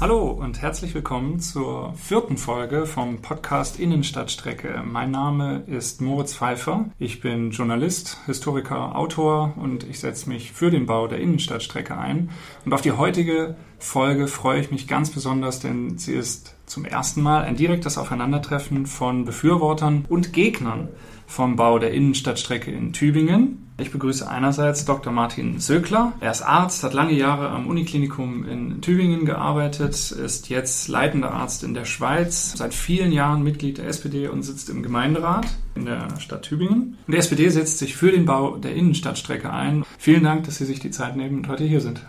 Hallo und herzlich willkommen zur vierten Folge vom Podcast Innenstadtstrecke. Mein Name ist Moritz Pfeiffer. Ich bin Journalist, Historiker, Autor und ich setze mich für den Bau der Innenstadtstrecke ein. Und auf die heutige Folge freue ich mich ganz besonders, denn sie ist zum ersten Mal ein direktes Aufeinandertreffen von Befürwortern und Gegnern vom Bau der Innenstadtstrecke in Tübingen. Ich begrüße einerseits Dr. Martin Söckler. Er ist Arzt, hat lange Jahre am Uniklinikum in Tübingen gearbeitet, ist jetzt leitender Arzt in der Schweiz, seit vielen Jahren Mitglied der SPD und sitzt im Gemeinderat in der Stadt Tübingen. Und die SPD setzt sich für den Bau der Innenstadtstrecke ein. Vielen Dank, dass Sie sich die Zeit nehmen und heute hier sind.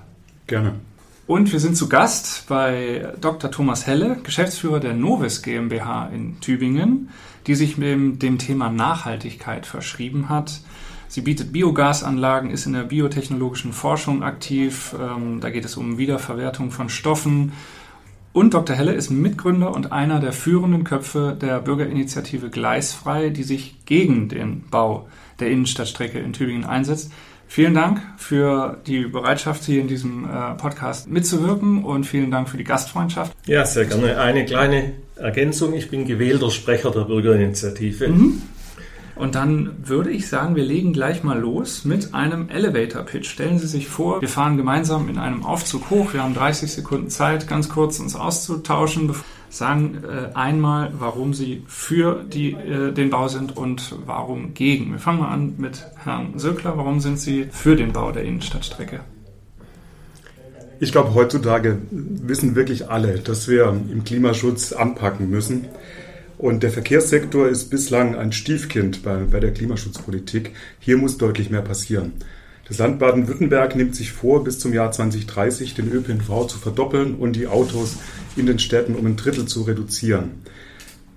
Gerne. Und wir sind zu Gast bei Dr. Thomas Helle, Geschäftsführer der Novis GmbH in Tübingen, die sich mit dem Thema Nachhaltigkeit verschrieben hat. Sie bietet Biogasanlagen, ist in der biotechnologischen Forschung aktiv. Ähm, da geht es um Wiederverwertung von Stoffen. Und Dr. Helle ist Mitgründer und einer der führenden Köpfe der Bürgerinitiative Gleisfrei, die sich gegen den Bau der Innenstadtstrecke in Tübingen einsetzt. Vielen Dank für die Bereitschaft, hier in diesem äh, Podcast mitzuwirken und vielen Dank für die Gastfreundschaft. Ja, sehr gerne. Eine kleine Ergänzung. Ich bin gewählter Sprecher der Bürgerinitiative. Mhm. Und dann würde ich sagen, wir legen gleich mal los mit einem Elevator Pitch. Stellen Sie sich vor, wir fahren gemeinsam in einem Aufzug hoch. Wir haben 30 Sekunden Zeit, ganz kurz uns auszutauschen. Sagen äh, einmal, warum Sie für die, äh, den Bau sind und warum gegen. Wir fangen mal an mit Herrn Söckler. Warum sind Sie für den Bau der Innenstadtstrecke? Ich glaube, heutzutage wissen wirklich alle, dass wir im Klimaschutz anpacken müssen. Und der Verkehrssektor ist bislang ein Stiefkind bei, bei der Klimaschutzpolitik. Hier muss deutlich mehr passieren. Das Land Baden-Württemberg nimmt sich vor, bis zum Jahr 2030 den ÖPNV zu verdoppeln und die Autos in den Städten um ein Drittel zu reduzieren.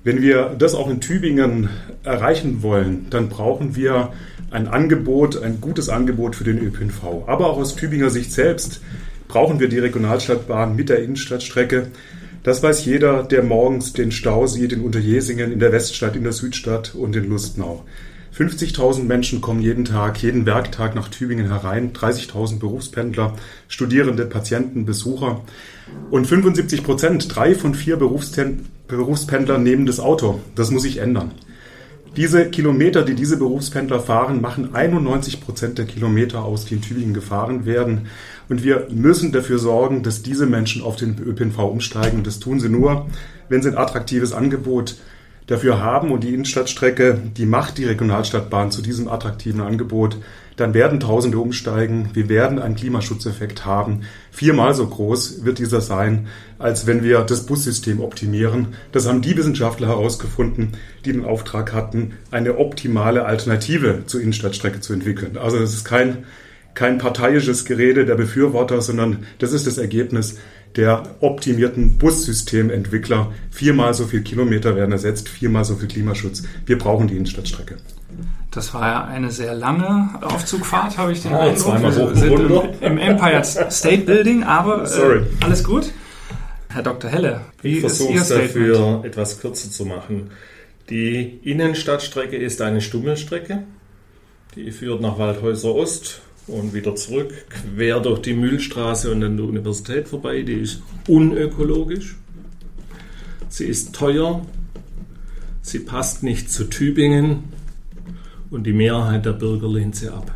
Wenn wir das auch in Tübingen erreichen wollen, dann brauchen wir ein Angebot, ein gutes Angebot für den ÖPNV. Aber auch aus Tübinger Sicht selbst brauchen wir die Regionalstadtbahn mit der Innenstadtstrecke. Das weiß jeder, der morgens den Stau sieht in Unterjesingen, in der Weststadt, in der Südstadt und in Lustnau. 50.000 Menschen kommen jeden Tag, jeden Werktag nach Tübingen herein, 30.000 Berufspendler, Studierende, Patienten, Besucher und 75 Prozent, drei von vier Berufspendlern nehmen das Auto. Das muss sich ändern. Diese Kilometer, die diese Berufspendler fahren, machen 91 Prozent der Kilometer aus, die in Tübingen gefahren werden. Und wir müssen dafür sorgen, dass diese Menschen auf den ÖPNV umsteigen. Das tun sie nur, wenn sie ein attraktives Angebot dafür haben und die Innenstadtstrecke, die macht die Regionalstadtbahn zu diesem attraktiven Angebot, dann werden Tausende umsteigen. Wir werden einen Klimaschutzeffekt haben. Viermal so groß wird dieser sein, als wenn wir das Bussystem optimieren. Das haben die Wissenschaftler herausgefunden, die den Auftrag hatten, eine optimale Alternative zur Innenstadtstrecke zu entwickeln. Also das ist kein, kein parteiisches Gerede der Befürworter, sondern das ist das Ergebnis der optimierten Bussystementwickler. Viermal so viel Kilometer werden ersetzt, viermal so viel Klimaschutz. Wir brauchen die Innenstadtstrecke. Das war ja eine sehr lange Aufzugfahrt, habe ich den ah, Eindruck. Wir sind im, im, Empire State Building, aber äh, alles gut. Herr Dr. Helle, wie ich ist Ihr Statement? dafür etwas kürzer zu machen. Die Innenstadtstrecke ist eine Stummelstrecke. Die führt nach Waldhäuser Ost und wieder zurück, quer durch die Mühlstraße und an der Universität vorbei. Die ist unökologisch. Sie ist teuer. Sie passt nicht zu Tübingen. Und die Mehrheit der Bürger lehnt sie ab.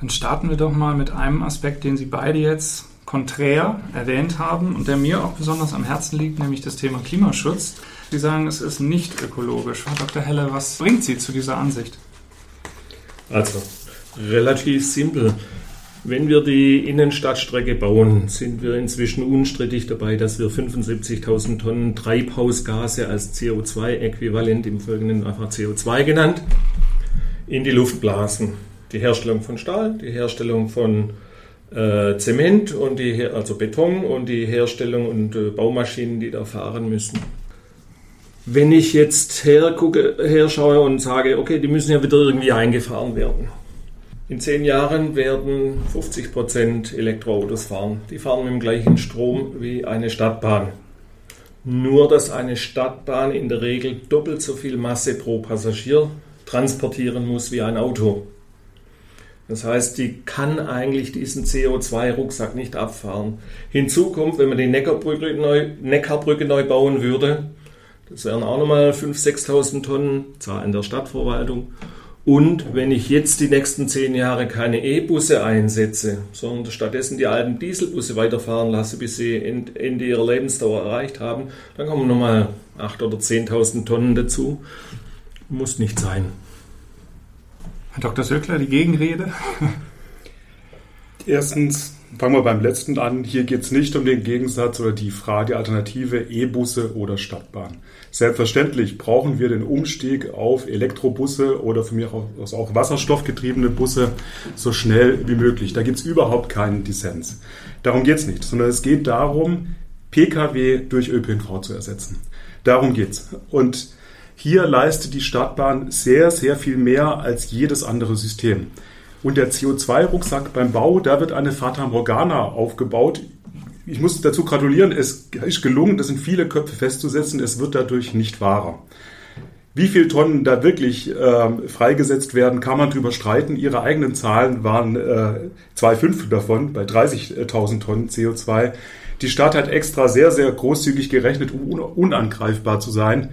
Dann starten wir doch mal mit einem Aspekt, den Sie beide jetzt konträr erwähnt haben und der mir auch besonders am Herzen liegt, nämlich das Thema Klimaschutz. Sie sagen, es ist nicht ökologisch. Frau Dr. Helle, was bringt Sie zu dieser Ansicht? Also, Relativ simpel. Wenn wir die Innenstadtstrecke bauen, sind wir inzwischen unstrittig dabei, dass wir 75.000 Tonnen Treibhausgase als CO2-Äquivalent, im Folgenden einfach CO2 genannt, in die Luft blasen. Die Herstellung von Stahl, die Herstellung von äh, Zement und die, also Beton und die Herstellung und äh, Baumaschinen, die da fahren müssen. Wenn ich jetzt hergucke, herschaue und sage, okay, die müssen ja wieder irgendwie eingefahren werden in zehn Jahren werden 50 Prozent Elektroautos fahren. Die fahren mit dem gleichen Strom wie eine Stadtbahn. Nur, dass eine Stadtbahn in der Regel doppelt so viel Masse pro Passagier transportieren muss wie ein Auto. Das heißt, die kann eigentlich diesen CO2-Rucksack nicht abfahren. Hinzu kommt, wenn man die Neckarbrücke neu, Neckarbrücke neu bauen würde, das wären auch nochmal 5.000, 6.000 Tonnen, Zahlen der Stadtverwaltung. Und wenn ich jetzt die nächsten zehn Jahre keine E-Busse einsetze, sondern stattdessen die alten Dieselbusse weiterfahren lasse, bis sie Ende ihrer Lebensdauer erreicht haben, dann kommen nochmal 8.000 oder 10.000 Tonnen dazu. Muss nicht sein. Herr Dr. Söckler, die Gegenrede? Erstens, fangen wir beim letzten an. Hier geht es nicht um den Gegensatz oder die Frage, Alternative E-Busse oder Stadtbahn. Selbstverständlich brauchen wir den Umstieg auf Elektrobusse oder von mir aus auch wasserstoffgetriebene Busse so schnell wie möglich. Da gibt es überhaupt keinen Dissens. Darum geht es nicht, sondern es geht darum, Pkw durch ÖPNV zu ersetzen. Darum geht's. Und hier leistet die Stadtbahn sehr, sehr viel mehr als jedes andere System. Und der CO2-Rucksack beim Bau, da wird eine Fata Morgana aufgebaut, ich muss dazu gratulieren, es ist gelungen, das in viele Köpfe festzusetzen, es wird dadurch nicht wahrer. Wie viele Tonnen da wirklich äh, freigesetzt werden, kann man drüber streiten. Ihre eigenen Zahlen waren äh, zwei Fünftel davon, bei 30.000 Tonnen CO2. Die Stadt hat extra sehr, sehr großzügig gerechnet, um unangreifbar zu sein.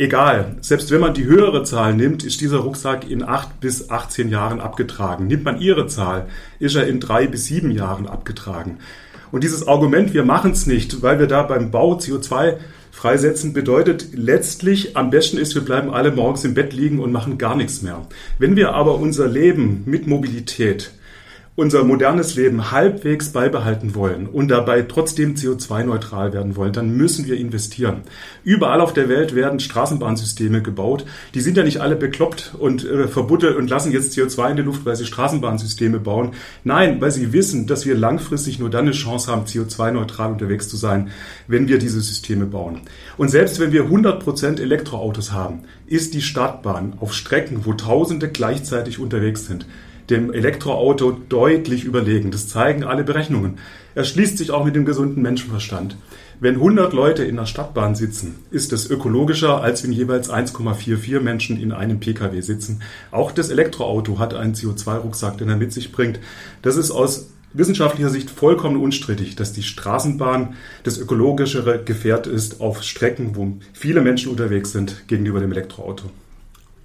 Egal, selbst wenn man die höhere Zahl nimmt, ist dieser Rucksack in 8 bis 18 Jahren abgetragen. Nimmt man ihre Zahl, ist er in drei bis sieben Jahren abgetragen. Und dieses Argument, wir machen es nicht, weil wir da beim Bau CO2 freisetzen, bedeutet letztlich, am besten ist, wir bleiben alle morgens im Bett liegen und machen gar nichts mehr. Wenn wir aber unser Leben mit Mobilität unser modernes Leben halbwegs beibehalten wollen und dabei trotzdem CO2-neutral werden wollen, dann müssen wir investieren. Überall auf der Welt werden Straßenbahnsysteme gebaut. Die sind ja nicht alle bekloppt und äh, verbuddelt und lassen jetzt CO2 in die Luft, weil sie Straßenbahnsysteme bauen. Nein, weil sie wissen, dass wir langfristig nur dann eine Chance haben, CO2-neutral unterwegs zu sein, wenn wir diese Systeme bauen. Und selbst wenn wir 100% Elektroautos haben, ist die Stadtbahn auf Strecken, wo Tausende gleichzeitig unterwegs sind, dem Elektroauto deutlich überlegen. Das zeigen alle Berechnungen. Er schließt sich auch mit dem gesunden Menschenverstand. Wenn 100 Leute in der Stadtbahn sitzen, ist es ökologischer, als wenn jeweils 1,44 Menschen in einem Pkw sitzen. Auch das Elektroauto hat einen CO2-Rucksack, den er mit sich bringt. Das ist aus wissenschaftlicher Sicht vollkommen unstrittig, dass die Straßenbahn das ökologischere Gefährt ist auf Strecken, wo viele Menschen unterwegs sind, gegenüber dem Elektroauto.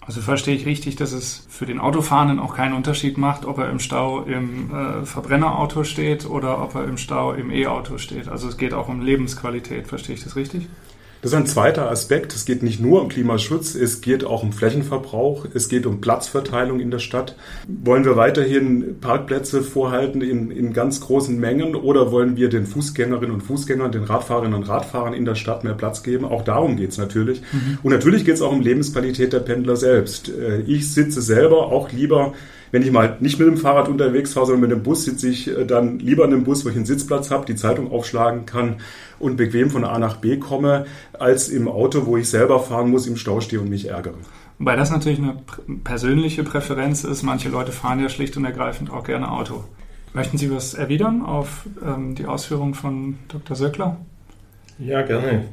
Also verstehe ich richtig, dass es für den Autofahrenden auch keinen Unterschied macht, ob er im Stau im äh, Verbrennerauto steht oder ob er im Stau im E-Auto steht. Also es geht auch um Lebensqualität. Verstehe ich das richtig? Das ist ein zweiter Aspekt. Es geht nicht nur um Klimaschutz, es geht auch um Flächenverbrauch, es geht um Platzverteilung in der Stadt. Wollen wir weiterhin Parkplätze vorhalten in, in ganz großen Mengen oder wollen wir den Fußgängerinnen und Fußgängern, den Radfahrerinnen und Radfahrern in der Stadt mehr Platz geben? Auch darum geht es natürlich. Mhm. Und natürlich geht es auch um Lebensqualität der Pendler selbst. Äh, ich sitze selber auch lieber wenn ich mal nicht mit dem Fahrrad unterwegs fahre, sondern mit dem Bus, sitze ich äh, dann lieber in einem Bus, wo ich einen Sitzplatz habe, die Zeitung aufschlagen kann und bequem von A nach B komme, als im Auto, wo ich selber fahren muss, im Stau stehe und mich ärgere. Wobei das natürlich eine persönliche Präferenz ist. Manche Leute fahren ja schlicht und ergreifend auch gerne Auto. Möchten Sie was erwidern auf ähm, die Ausführungen von Dr. Söckler? Ja, gerne.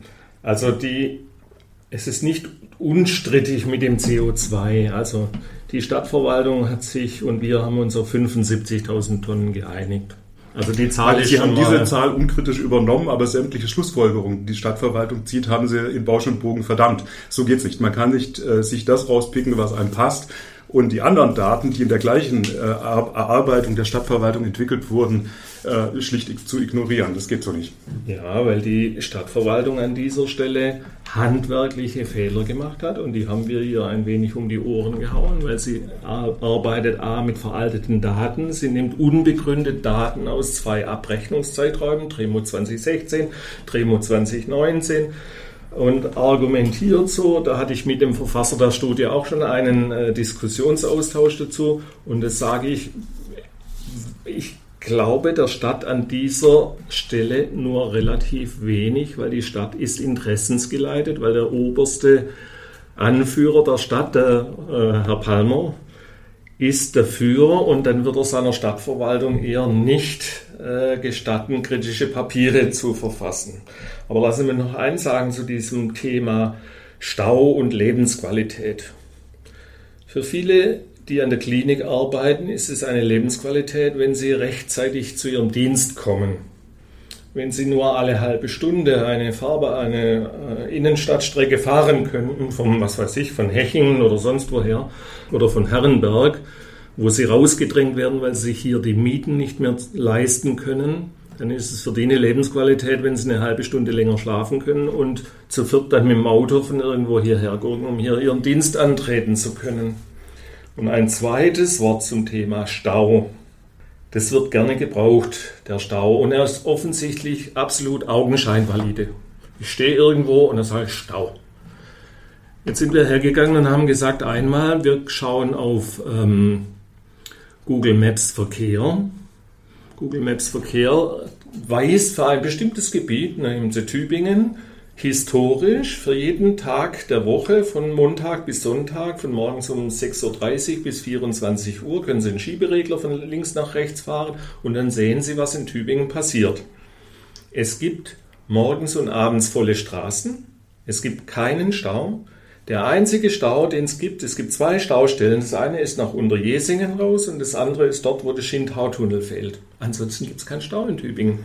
Also die, es ist nicht unstrittig mit dem CO2. Also die Stadtverwaltung hat sich und wir haben uns auf 75.000 Tonnen geeinigt. Also die Zahl ist Sie haben diese Zahl unkritisch übernommen, aber sämtliche Schlussfolgerungen, die Stadtverwaltung zieht, haben sie in Bausch und Bogen verdammt. So geht's nicht. Man kann nicht äh, sich das rauspicken, was einem passt und die anderen Daten, die in der gleichen äh, Erarbeitung der Stadtverwaltung entwickelt wurden, äh, schlicht zu ignorieren. Das geht so nicht. Ja, weil die Stadtverwaltung an dieser Stelle handwerkliche Fehler gemacht hat und die haben wir ihr ein wenig um die Ohren gehauen, weil sie arbeitet A mit veralteten Daten, sie nimmt unbegründet Daten aus zwei Abrechnungszeiträumen, Tremo 2016, Tremo 2019 und argumentiert so. Da hatte ich mit dem Verfasser der Studie auch schon einen äh, Diskussionsaustausch dazu. Und das sage ich, ich glaube der Stadt an dieser Stelle nur relativ wenig, weil die Stadt ist interessensgeleitet, weil der oberste Anführer der Stadt, der äh, Herr Palmer, ist dafür und dann wird er seiner Stadtverwaltung eher nicht äh, gestatten, kritische Papiere zu verfassen. Aber lassen wir noch eins sagen zu diesem Thema Stau und Lebensqualität. Für viele die an der Klinik arbeiten, ist es eine Lebensqualität, wenn sie rechtzeitig zu ihrem Dienst kommen. Wenn sie nur alle halbe Stunde eine Farbe, eine äh, Innenstadtstrecke fahren könnten, vom, was weiß ich, von Hechingen oder sonst woher oder von Herrenberg, wo sie rausgedrängt werden, weil sie sich hier die Mieten nicht mehr leisten können, dann ist es für die eine Lebensqualität, wenn sie eine halbe Stunde länger schlafen können und zu viert dann mit dem Auto von irgendwo hierher gehen, um hier ihren Dienst antreten zu können. Und ein zweites Wort zum Thema Stau. Das wird gerne gebraucht, der Stau. Und er ist offensichtlich absolut augenscheinvalide. Ich stehe irgendwo und sage ich Stau. Jetzt sind wir hergegangen und haben gesagt, einmal, wir schauen auf ähm, Google Maps Verkehr Google Maps Verkehr weist für ein bestimmtes Gebiet, nämlich Tübingen, historisch für jeden Tag der Woche von Montag bis Sonntag, von morgens um 6.30 Uhr bis 24 Uhr, können Sie einen Schieberegler von links nach rechts fahren und dann sehen Sie, was in Tübingen passiert. Es gibt morgens und abends volle Straßen, es gibt keinen Stau, der einzige Stau, den es gibt, es gibt zwei Staustellen. Das eine ist nach Unterjesingen raus und das andere ist dort, wo der Schindhautunnel fehlt. Ansonsten gibt es keinen Stau in Tübingen.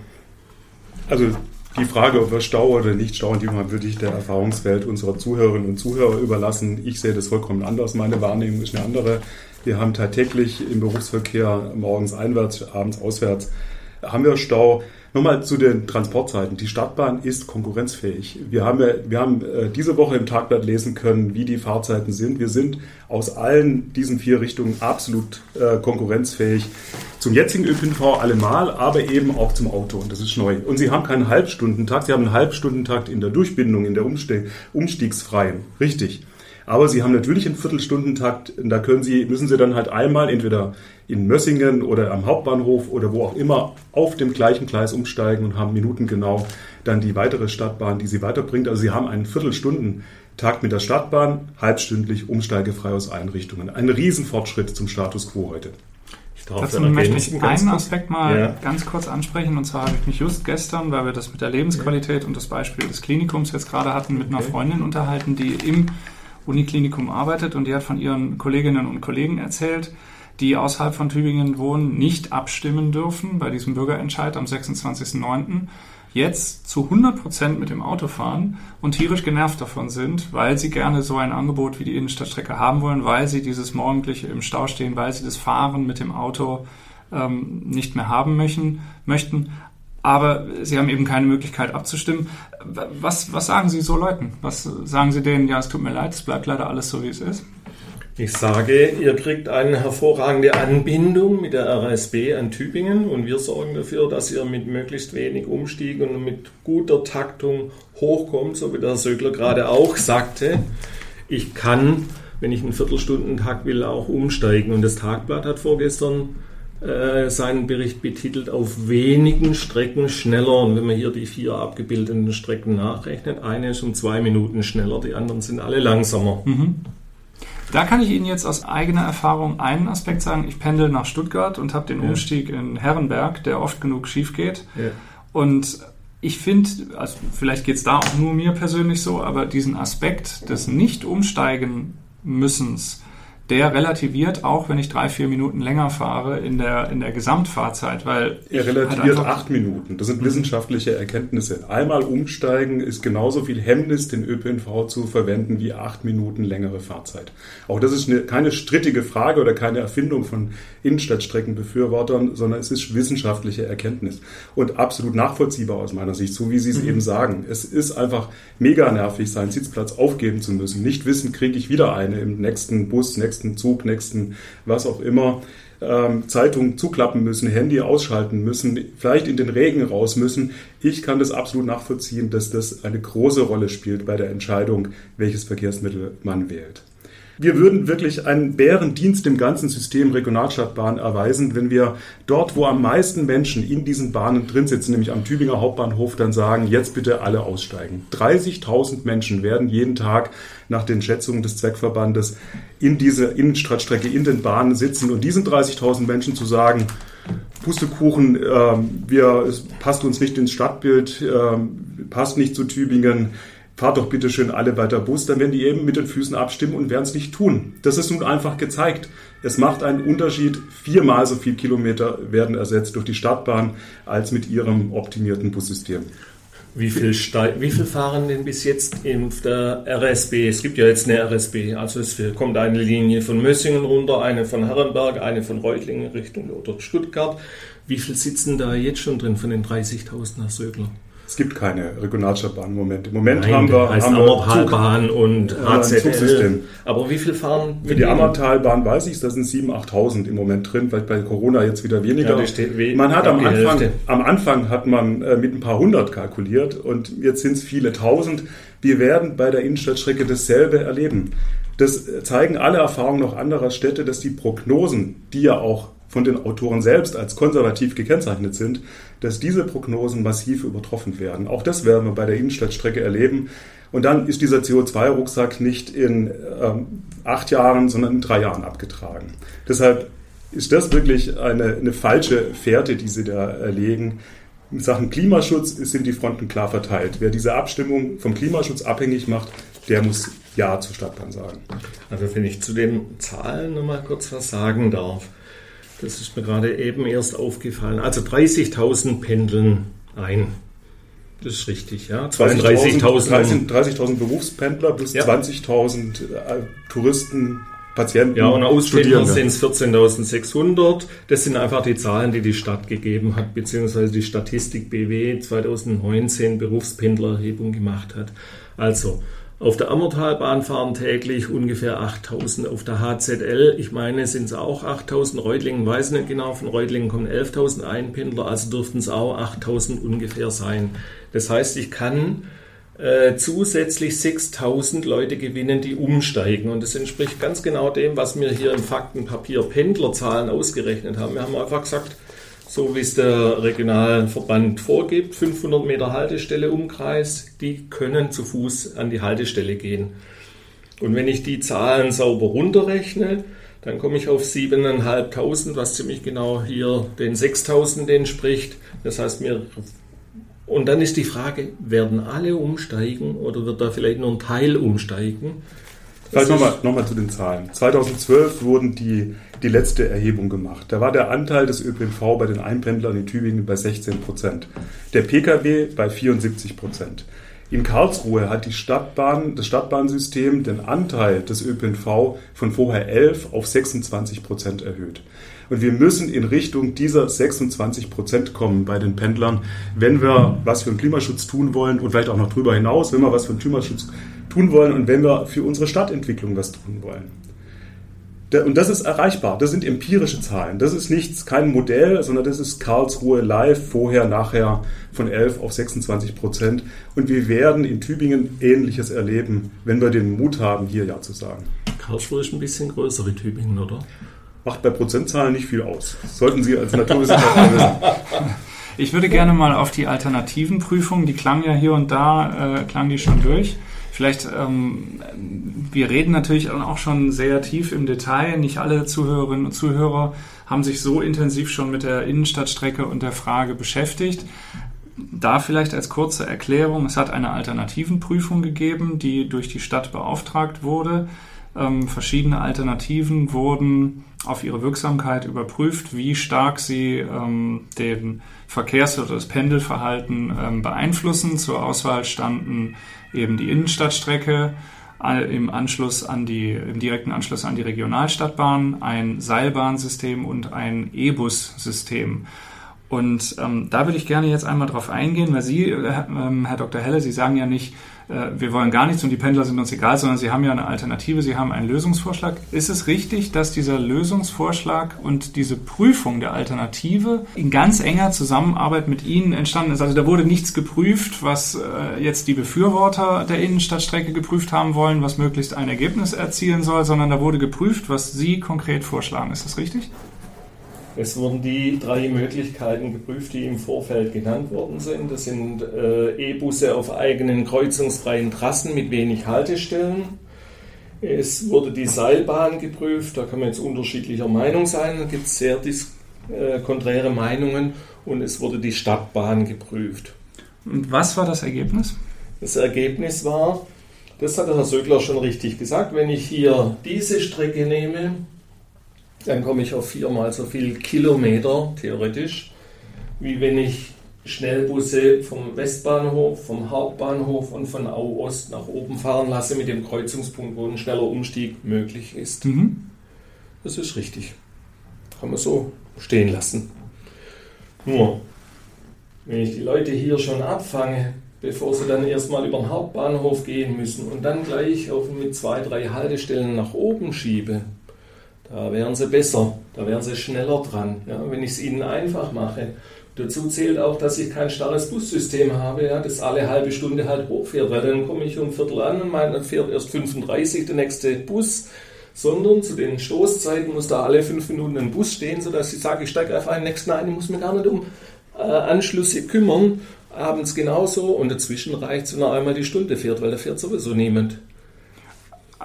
Also die Frage, ob wir Stau oder nicht Stau, die man würde ich der Erfahrungswelt unserer Zuhörerinnen und Zuhörer überlassen. Ich sehe das vollkommen anders. Meine Wahrnehmung ist eine andere. Wir haben tagtäglich im Berufsverkehr morgens einwärts, abends auswärts haben wir Stau. Nochmal zu den Transportzeiten. Die Stadtbahn ist konkurrenzfähig. Wir haben, wir haben äh, diese Woche im Tagblatt lesen können, wie die Fahrzeiten sind. Wir sind aus allen diesen vier Richtungen absolut äh, konkurrenzfähig. Zum jetzigen ÖPNV allemal, aber eben auch zum Auto. Und das ist neu. Und Sie haben keinen Halbstundentakt, Sie haben einen Halbstundentakt in der Durchbindung, in der Umstieg, Umstiegsfreien. Richtig. Aber Sie haben natürlich einen Viertelstundentakt. Da können Sie, müssen Sie dann halt einmal entweder in Mössingen oder am Hauptbahnhof oder wo auch immer auf dem gleichen Gleis umsteigen und haben minutengenau dann die weitere Stadtbahn, die Sie weiterbringt. Also Sie haben einen Viertelstundentakt mit der Stadtbahn, halbstündlich umsteigefrei aus Einrichtungen. Ein Riesenfortschritt zum Status quo heute. Dazu möchte ich einen Aspekt mal ja. ganz kurz ansprechen. Und zwar habe ich mich just gestern, weil wir das mit der Lebensqualität und das Beispiel des Klinikums jetzt gerade hatten, mit einer Freundin unterhalten, die im Uniklinikum arbeitet und die hat von ihren Kolleginnen und Kollegen erzählt, die außerhalb von Tübingen wohnen, nicht abstimmen dürfen bei diesem Bürgerentscheid am 26.09. Jetzt zu 100 Prozent mit dem Auto fahren und tierisch genervt davon sind, weil sie gerne so ein Angebot wie die Innenstadtstrecke haben wollen, weil sie dieses morgendliche im Stau stehen, weil sie das Fahren mit dem Auto ähm, nicht mehr haben möchten, möchten aber sie haben eben keine Möglichkeit abzustimmen. Was, was sagen Sie so Leuten? Was sagen Sie denen? Ja, es tut mir leid, es bleibt leider alles so, wie es ist. Ich sage, ihr kriegt eine hervorragende Anbindung mit der RSB an Tübingen und wir sorgen dafür, dass ihr mit möglichst wenig Umstiegen und mit guter Taktung hochkommt, so wie der Sögler gerade auch sagte. Ich kann, wenn ich einen Viertelstundentakt will, auch umsteigen und das Tagblatt hat vorgestern äh, seinen Bericht betitelt auf wenigen Strecken schneller. Und wenn man hier die vier abgebildeten Strecken nachrechnet, eine ist um zwei Minuten schneller, die anderen sind alle langsamer. Mhm. Da kann ich Ihnen jetzt aus eigener Erfahrung einen Aspekt sagen. Ich pendel nach Stuttgart und habe den ja. Umstieg in Herrenberg, der oft genug schief geht. Ja. Und ich finde, also vielleicht geht es da auch nur mir persönlich so, aber diesen Aspekt des Nicht-Umsteigen-Müssens, der relativiert auch, wenn ich drei, vier Minuten länger fahre in der, in der Gesamtfahrzeit, weil. Er relativiert halt acht Minuten. Das sind wissenschaftliche Erkenntnisse. Einmal umsteigen ist genauso viel Hemmnis, den ÖPNV zu verwenden, wie acht Minuten längere Fahrzeit. Auch das ist eine, keine strittige Frage oder keine Erfindung von Innenstadtstreckenbefürwortern, sondern es ist wissenschaftliche Erkenntnis. Und absolut nachvollziehbar aus meiner Sicht, so wie Sie es mhm. eben sagen. Es ist einfach mega nervig, seinen Sitzplatz aufgeben zu müssen. Nicht wissen, kriege ich wieder eine im nächsten Bus, nächsten nächsten Zug, nächsten was auch immer, ähm, Zeitung zuklappen müssen, Handy ausschalten müssen, vielleicht in den Regen raus müssen. Ich kann das absolut nachvollziehen, dass das eine große Rolle spielt bei der Entscheidung, welches Verkehrsmittel man wählt. Wir würden wirklich einen Bärendienst dem ganzen System Regionalstadtbahn erweisen, wenn wir dort, wo am meisten Menschen in diesen Bahnen drin sitzen, nämlich am Tübinger Hauptbahnhof, dann sagen, jetzt bitte alle aussteigen. 30.000 Menschen werden jeden Tag nach den Schätzungen des Zweckverbandes in diese Innenstadtstrecke in den Bahnen sitzen und diesen 30.000 Menschen zu sagen, Pustekuchen, äh, wir, es passt uns nicht ins Stadtbild, äh, passt nicht zu Tübingen, fahrt doch bitte schön alle weiter Bus, dann werden die eben mit den Füßen abstimmen und werden es nicht tun. Das ist nun einfach gezeigt. Es macht einen Unterschied. Viermal so viele Kilometer werden ersetzt durch die Stadtbahn als mit ihrem optimierten Bussystem. Wie viel, wie viel fahren denn bis jetzt in der RSB? Es gibt ja jetzt eine RSB, also es kommt eine Linie von Mössingen runter, eine von Herrenberg, eine von Reutlingen Richtung oder Stuttgart. Wie viel sitzen da jetzt schon drin von den 30.000er Sögler? Es gibt keine Regionalstadtbahn im Moment. Im Moment Nein, haben wir, heißt haben Ammertalbahn und ein HZL. Zugsystem. Aber wie viel fahren Für die Ammertalbahn weiß ich, da sind 7.000, 8.000 im Moment drin, weil bei Corona jetzt wieder weniger. Ja, man hat am Anfang, am Anfang hat man äh, mit ein paar hundert kalkuliert und jetzt sind es viele tausend. Wir werden bei der Innenstadtstrecke dasselbe erleben. Das zeigen alle Erfahrungen noch anderer Städte, dass die Prognosen, die ja auch von den Autoren selbst als konservativ gekennzeichnet sind, dass diese Prognosen massiv übertroffen werden. Auch das werden wir bei der Innenstadtstrecke erleben. Und dann ist dieser CO2-Rucksack nicht in ähm, acht Jahren, sondern in drei Jahren abgetragen. Deshalb ist das wirklich eine, eine falsche Fährte, die Sie da erlegen. In Sachen Klimaschutz sind die Fronten klar verteilt. Wer diese Abstimmung vom Klimaschutz abhängig macht, der muss Ja zur Stadtbahn sagen. Also wenn ich zu den Zahlen nochmal kurz was sagen darf. Das ist mir gerade eben erst aufgefallen. Also 30.000 pendeln ein. Das ist richtig, ja. 32.000. 30.000 30.000 Berufspendler plus Ja. 20.000 äh, Touristen, Patienten, Ja, und Auspendler sind es 14.600. Das sind einfach die Zahlen, die die Stadt gegeben hat, beziehungsweise die Statistik BW 2019 Berufspendlererhebung gemacht hat. Also, auf der Ammertalbahn fahren täglich ungefähr 8000. Auf der HZL, ich meine, sind es auch 8000. Reutlingen weiß ich nicht genau. Von Reutlingen kommen 11.000 Einpendler, also dürften es auch 8000 ungefähr sein. Das heißt, ich kann äh, zusätzlich 6000 Leute gewinnen, die umsteigen. Und das entspricht ganz genau dem, was wir hier im Faktenpapier Pendlerzahlen ausgerechnet haben. Wir haben einfach gesagt, so wie es der Regionalverband vorgibt, 500 Meter Haltestelle Umkreis, die können zu Fuß an die Haltestelle gehen. Und wenn ich die Zahlen sauber runterrechne, dann komme ich auf 7.500, was ziemlich genau hier den 6.000 entspricht. Das heißt, mir und dann ist die Frage, werden alle umsteigen oder wird da vielleicht nur ein Teil umsteigen? Vielleicht nochmal noch mal zu den Zahlen. 2012 wurden die, die letzte Erhebung gemacht. Da war der Anteil des ÖPNV bei den Einpendlern in Tübingen bei 16 Prozent. Der Pkw bei 74 Prozent. In Karlsruhe hat die Stadtbahn, das Stadtbahnsystem den Anteil des ÖPNV von vorher 11 auf 26 Prozent erhöht. Und wir müssen in Richtung dieser 26 Prozent kommen bei den Pendlern, wenn wir was für den Klimaschutz tun wollen und vielleicht auch noch drüber hinaus, wenn wir was für den Klimaschutz tun wollen und wenn wir für unsere Stadtentwicklung was tun wollen. Und das ist erreichbar. Das sind empirische Zahlen. Das ist nichts, kein Modell, sondern das ist Karlsruhe live, vorher, nachher von 11 auf 26 Prozent. Und wir werden in Tübingen Ähnliches erleben, wenn wir den Mut haben, hier Ja zu sagen. Karlsruhe ist ein bisschen größer wie Tübingen, oder? Macht bei Prozentzahlen nicht viel aus. Sollten Sie als Naturwissenschaftler wissen. Ich würde gerne mal auf die alternativen Prüfungen, die klangen ja hier und da, äh, klangen die schon durch. Vielleicht, ähm, wir reden natürlich auch schon sehr tief im Detail. Nicht alle Zuhörerinnen und Zuhörer haben sich so intensiv schon mit der Innenstadtstrecke und der Frage beschäftigt. Da vielleicht als kurze Erklärung, es hat eine alternativen Prüfung gegeben, die durch die Stadt beauftragt wurde. Ähm, verschiedene Alternativen wurden auf ihre Wirksamkeit überprüft, wie stark sie ähm, den Verkehrs- oder das Pendelverhalten ähm, beeinflussen. Zur Auswahl standen eben die Innenstadtstrecke im Anschluss an die, im direkten Anschluss an die Regionalstadtbahn, ein Seilbahnsystem und ein E-Bus-System. Und ähm, da würde ich gerne jetzt einmal drauf eingehen, weil Sie, äh, ähm, Herr Dr. Helle, Sie sagen ja nicht, wir wollen gar nichts und die Pendler sind uns egal, sondern Sie haben ja eine Alternative, Sie haben einen Lösungsvorschlag. Ist es richtig, dass dieser Lösungsvorschlag und diese Prüfung der Alternative in ganz enger Zusammenarbeit mit Ihnen entstanden ist? Also da wurde nichts geprüft, was äh, jetzt die Befürworter der Innenstadtstrecke geprüft haben wollen, was möglichst ein Ergebnis erzielen soll, sondern da wurde geprüft, was Sie konkret vorschlagen. Ist das richtig? Es wurden die drei Möglichkeiten geprüft, die im Vorfeld genannt worden sind. Das sind äh, E-Busse auf eigenen kreuzungsfreien Trassen mit wenig Haltestellen. Es wurde die Seilbahn geprüft, da kann man jetzt unterschiedlicher Meinung sein, da gibt es sehr äh, konträre Meinungen. Und es wurde die Stadtbahn geprüft. Und was war das Ergebnis? Das Ergebnis war, das hat der Herr Sögler schon richtig gesagt, wenn ich hier diese Strecke nehme, dann komme ich auf viermal so viel Kilometer, theoretisch, wie wenn ich Schnellbusse vom Westbahnhof, vom Hauptbahnhof und von Au Ost nach oben fahren lasse mit dem Kreuzungspunkt, wo ein schneller Umstieg möglich ist. Mhm. Das ist richtig. Kann man so stehen lassen. Nur, wenn ich die Leute hier schon abfange, bevor sie dann erstmal über den Hauptbahnhof gehen müssen und dann gleich auf, mit zwei, drei Haltestellen nach oben schiebe, da wären sie besser, da wären sie schneller dran. Ja, wenn ich es ihnen einfach mache. Dazu zählt auch, dass ich kein starres Bussystem habe, ja, das alle halbe Stunde halt hochfährt, weil dann komme ich um Viertel an und mein, dann fährt erst 35 der nächste Bus, sondern zu den Stoßzeiten muss da alle fünf Minuten ein Bus stehen, sodass ich sage, ich steige einfach einen nächsten ein, ich muss mich gar nicht um äh, Anschlüsse kümmern, abends genauso und dazwischen reicht es, wenn er einmal die Stunde fährt, weil da fährt sowieso niemand.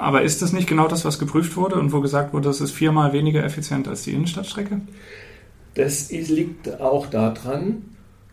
Aber ist das nicht genau das, was geprüft wurde und wo gesagt wurde, das ist viermal weniger effizient als die Innenstadtstrecke? Das liegt auch daran,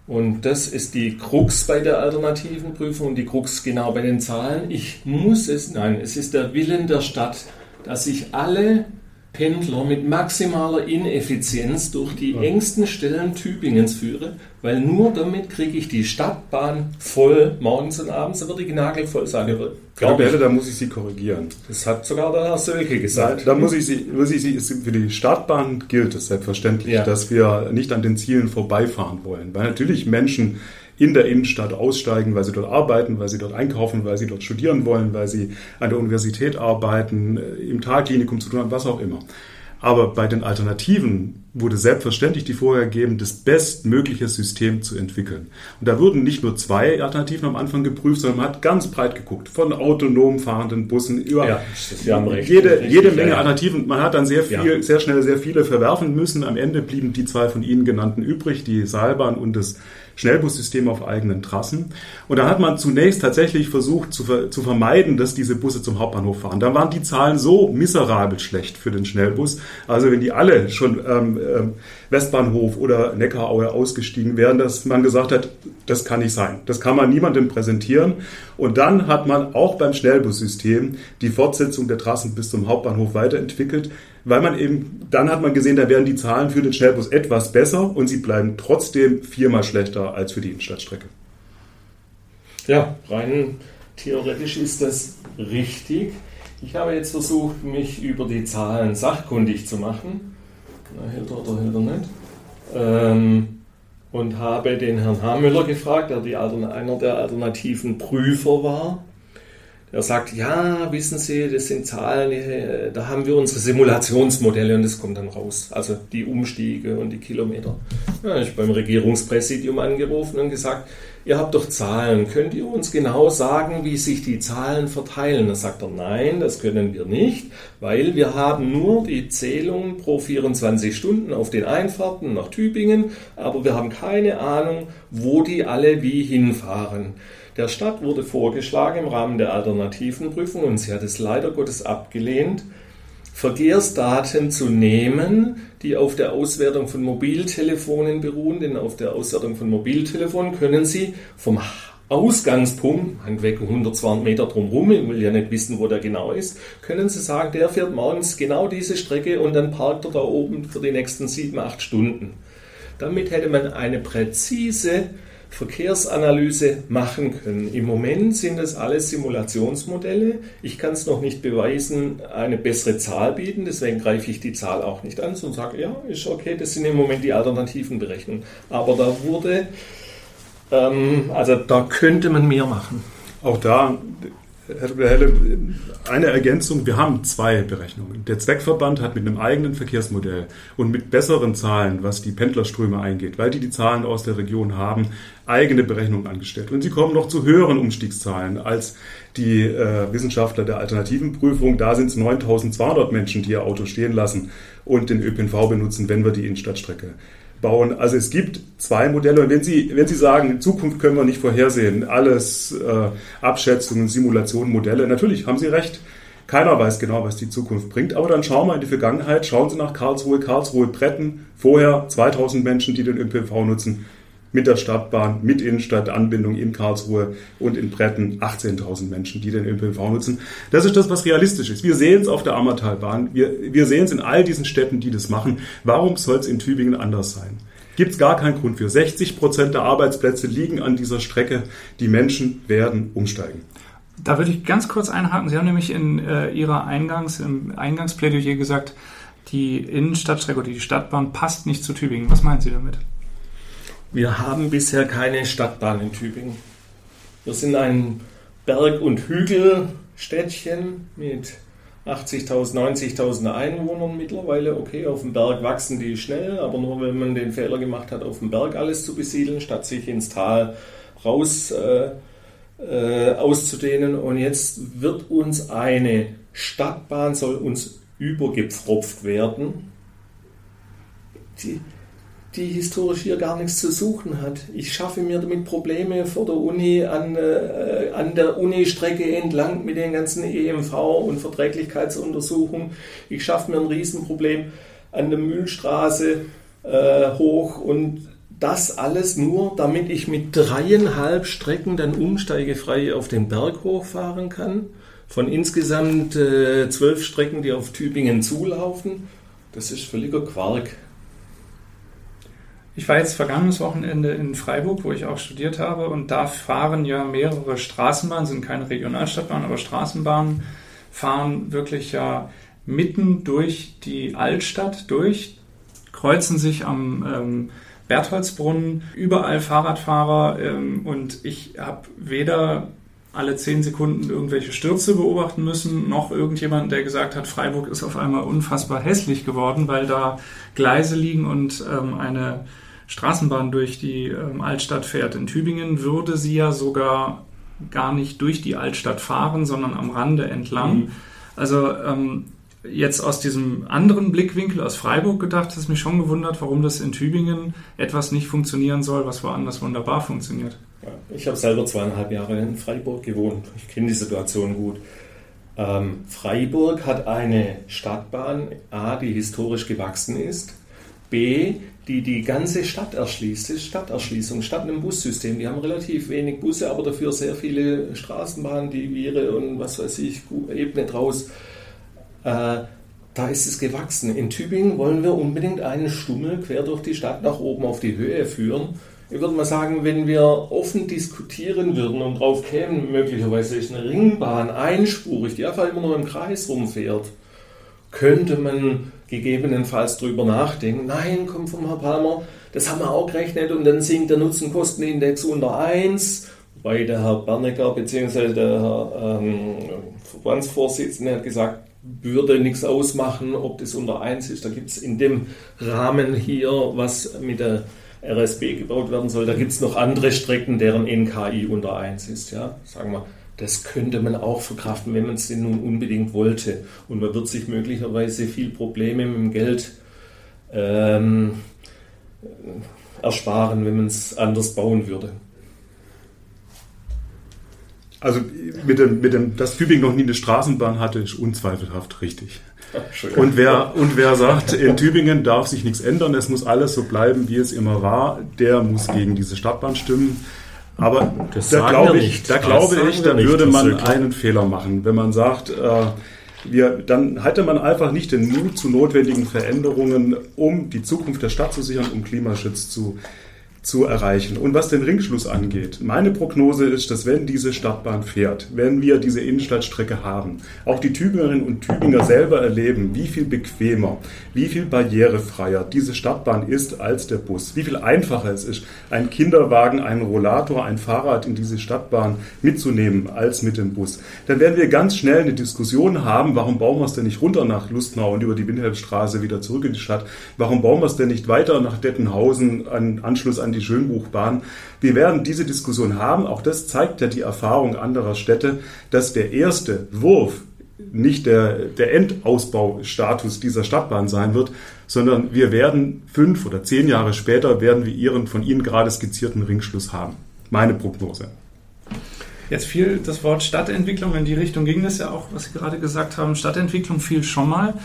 und das ist die Krux bei der alternativen Prüfung, die Krux genau bei den Zahlen. Ich muss es, nein, es ist der Willen der Stadt, dass ich alle Pendler mit maximaler Ineffizienz durch die engsten Stellen Tübingens führe, weil nur damit kriege ich die Stadtbahn voll morgens und abends, da wird die Nagel voll sein. Herr da muss ich Sie korrigieren. Das hat sogar der Herr Sölke gesagt. Da muss ich Sie, muss ich Sie, für die Stadtbahn gilt es selbstverständlich, ja. dass wir nicht an den Zielen vorbeifahren wollen, weil natürlich Menschen in der Innenstadt aussteigen, weil sie dort arbeiten, weil sie dort einkaufen, weil sie dort studieren wollen, weil sie an der Universität arbeiten, äh, im Talklinikum zu tun haben, was auch immer. Aber bei den Alternativen wurde selbstverständlich die Vorgabe gegeben, das bestmögliche System zu entwickeln. Und da wurden nicht nur zwei Alternativen am Anfang geprüft, sondern man hat ganz breit geguckt. Von autonom fahrenden Bussen über ja, jede, jede Menge Alternativen. Man hat dann sehr viel, ja. sehr schnell sehr viele verwerfen müssen. Am Ende blieben die zwei von Ihnen genannten übrig, die Seilbahn und das Schnellbussystem auf eigenen Trassen. Und da hat man zunächst tatsächlich versucht zu, zu vermeiden, dass diese Busse zum Hauptbahnhof fahren. Da waren die Zahlen so miserabel schlecht für den Schnellbus. Also wenn die alle schon ähm, ähm, Westbahnhof oder Neckaraue ausgestiegen wären, dass man gesagt hat, das kann nicht sein. Das kann man niemandem präsentieren. Und dann hat man auch beim Schnellbussystem die Fortsetzung der Trassen bis zum Hauptbahnhof weiterentwickelt weil man eben, dann hat man gesehen, da werden die Zahlen für den Schnellbus etwas besser und sie bleiben trotzdem viermal schlechter als für die Innenstadtstrecke. Ja, rein theoretisch ist das richtig. Ich habe jetzt versucht, mich über die Zahlen sachkundig zu machen. Na, hält er oder hält er nicht? Ähm, und habe den Herrn Hamüller gefragt, der die, einer der alternativen Prüfer war. Er sagt, ja, wissen Sie, das sind Zahlen, äh, da haben wir unsere Simulationsmodelle und das kommt dann raus. Also die Umstiege und die Kilometer. Ja, ich beim Regierungspräsidium angerufen und gesagt, ihr habt doch Zahlen, könnt ihr uns genau sagen, wie sich die Zahlen verteilen? Da sagt er, nein, das können wir nicht, weil wir haben nur die Zählung pro 24 Stunden auf den Einfahrten nach Tübingen, aber wir haben keine Ahnung, wo die alle wie hinfahren. Der Stadt wurde vorgeschlagen im Rahmen der alternativen Prüfung, und sie hat es leider Gottes abgelehnt, Verkehrsdaten zu nehmen, die auf der Auswertung von Mobiltelefonen beruhen. Denn auf der Auswertung von Mobiltelefonen können Sie vom Ausgangspunkt, meinetwegen 100, 200 Meter drumherum, ich will ja nicht wissen, wo der genau ist, können Sie sagen, der fährt morgens genau diese Strecke und dann parkt er da oben für die nächsten sieben, acht Stunden. Damit hätte man eine präzise Verkehrsanalyse machen können. Im Moment sind es alles Simulationsmodelle. Ich kann es noch nicht beweisen, eine bessere Zahl bieten, deswegen greife ich die Zahl auch nicht an und sage, ja, ist okay, das sind im Moment die alternativen Berechnungen. Aber da wurde, ähm, also da könnte man mehr machen. Auch da Herr Helle, eine Ergänzung. Wir haben zwei Berechnungen. Der Zweckverband hat mit einem eigenen Verkehrsmodell und mit besseren Zahlen, was die Pendlerströme eingeht, weil die die Zahlen aus der Region haben, eigene Berechnungen angestellt. Und sie kommen noch zu höheren Umstiegszahlen als die äh, Wissenschaftler der alternativen Prüfung. Da sind es 9200 Menschen, die ihr Auto stehen lassen und den ÖPNV benutzen, wenn wir die Innenstadtstrecke bauen. Also es gibt zwei Modelle. Und wenn Sie, wenn Sie sagen, in Zukunft können wir nicht vorhersehen, alles äh, Abschätzungen, Simulationen, Modelle, natürlich haben Sie recht. Keiner weiß genau, was die Zukunft bringt, aber dann schauen wir in die Vergangenheit, schauen Sie nach Karlsruhe, Karlsruhe Bretten, vorher 2000 Menschen, die den ÖPNV nutzen, mit der Stadtbahn, mit Innenstadtanbindung in Karlsruhe und in Bretten 18.000 Menschen, die den ÖPNV nutzen. Das ist das, was realistisch ist. Wir sehen es auf der Ammertalbahn, wir, wir sehen es in all diesen Städten, die das machen. Warum soll es in Tübingen anders sein? Gibt es gar keinen Grund für. 60 Prozent der Arbeitsplätze liegen an dieser Strecke. Die Menschen werden umsteigen. Da würde ich ganz kurz einhaken. Sie haben nämlich in äh, Ihrer Eingangs, im Eingangsplädoyer gesagt, die Innenstadtstrecke oder die Stadtbahn passt nicht zu Tübingen. Was meinen Sie damit? Wir haben bisher keine Stadtbahn in Tübingen. Wir sind ein Berg- und Hügelstädtchen mit 80.000, 90.000 Einwohnern mittlerweile. Okay, auf dem Berg wachsen die schnell, aber nur wenn man den Fehler gemacht hat, auf dem Berg alles zu besiedeln, statt sich ins Tal raus äh, äh, auszudehnen. Und jetzt wird uns eine Stadtbahn, soll uns übergepfropft werden. Die, die historisch hier gar nichts zu suchen hat. Ich schaffe mir damit Probleme vor der Uni an, äh, an der Uni-Strecke entlang mit den ganzen EMV und Verträglichkeitsuntersuchungen. Ich schaffe mir ein Riesenproblem an der Mühlstraße äh, hoch und das alles nur, damit ich mit dreieinhalb Strecken dann umsteigefrei auf den Berg hochfahren kann. Von insgesamt äh, zwölf Strecken, die auf Tübingen zulaufen. Das ist völliger Quark. Ich war jetzt vergangenes Wochenende in Freiburg, wo ich auch studiert habe, und da fahren ja mehrere Straßenbahnen, sind keine Regionalstadtbahnen, aber Straßenbahnen fahren wirklich ja mitten durch die Altstadt durch, kreuzen sich am ähm, Bertholdsbrunnen, überall Fahrradfahrer ähm, und ich habe weder alle zehn Sekunden irgendwelche Stürze beobachten müssen, noch irgendjemand, der gesagt hat, Freiburg ist auf einmal unfassbar hässlich geworden, weil da Gleise liegen und ähm, eine Straßenbahn durch die ähm, Altstadt fährt. In Tübingen würde sie ja sogar gar nicht durch die Altstadt fahren, sondern am Rande entlang. Mhm. Also ähm, jetzt aus diesem anderen Blickwinkel aus Freiburg gedacht, ist mich schon gewundert, warum das in Tübingen etwas nicht funktionieren soll, was woanders wunderbar funktioniert. Ich habe selber zweieinhalb Jahre in Freiburg gewohnt. Ich kenne die Situation gut. Ähm, Freiburg hat eine Stadtbahn, A, die historisch gewachsen ist, B, die die ganze Stadt erschließt. Das ist Stadterschließung, statt einem Bussystem. Die haben relativ wenig Busse, aber dafür sehr viele Straßenbahnen, die Viere und was weiß ich, Ebene draus. Äh, da ist es gewachsen. In Tübingen wollen wir unbedingt einen Stummel quer durch die Stadt nach oben auf die Höhe führen. Ich würde mal sagen, wenn wir offen diskutieren würden und drauf kämen, möglicherweise ist eine Ringbahn einspurig, die einfach immer nur im Kreis rumfährt, könnte man gegebenenfalls drüber nachdenken. Nein, kommt vom Herr Palmer, das haben wir auch gerechnet und dann sinkt der Nutzen-Kosten-Index unter 1. Wobei der Herr Bernecker bzw. der Herr ähm, Verbandsvorsitzende hat gesagt, würde nichts ausmachen, ob das unter 1 ist. Da gibt es in dem Rahmen hier, was mit der RSB gebaut werden soll, da gibt es noch andere Strecken, deren NKI unter 1 ist. Ja? Sagen wir, das könnte man auch verkraften, wenn man es denn nun unbedingt wollte. Und man wird sich möglicherweise viel Probleme mit dem Geld ähm, ersparen, wenn man es anders bauen würde. Also mit dem, mit dem, dass Tübingen noch nie eine Straßenbahn hatte, ist unzweifelhaft richtig. Und wer, und wer sagt, in Tübingen darf sich nichts ändern, es muss alles so bleiben, wie es immer war, der muss gegen diese Stadtbahn stimmen. Aber das da glaube ich, da glaube ich, da würde man einen Fehler machen, wenn man sagt, äh, wir, dann hatte man einfach nicht den Mut zu notwendigen Veränderungen, um die Zukunft der Stadt zu sichern, um Klimaschutz zu zu erreichen. Und was den Ringschluss angeht, meine Prognose ist, dass wenn diese Stadtbahn fährt, wenn wir diese Innenstadtstrecke haben, auch die Tübingerinnen und Tübinger selber erleben, wie viel bequemer, wie viel barrierefreier diese Stadtbahn ist als der Bus, wie viel einfacher es ist, einen Kinderwagen, einen Rollator, ein Fahrrad in diese Stadtbahn mitzunehmen als mit dem Bus, dann werden wir ganz schnell eine Diskussion haben, warum bauen wir es denn nicht runter nach Lustnau und über die Wilhelmstraße wieder zurück in die Stadt, warum bauen wir es denn nicht weiter nach Dettenhausen an Anschluss an die Schönbuchbahn. Wir werden diese Diskussion haben. Auch das zeigt ja die Erfahrung anderer Städte, dass der erste Wurf nicht der, der Endausbaustatus dieser Stadtbahn sein wird, sondern wir werden fünf oder zehn Jahre später werden wir ihren von Ihnen gerade skizzierten Ringschluss haben. Meine Prognose. Jetzt fiel das Wort Stadtentwicklung, in die Richtung ging das ja auch, was Sie gerade gesagt haben. Stadtentwicklung fiel schon mal.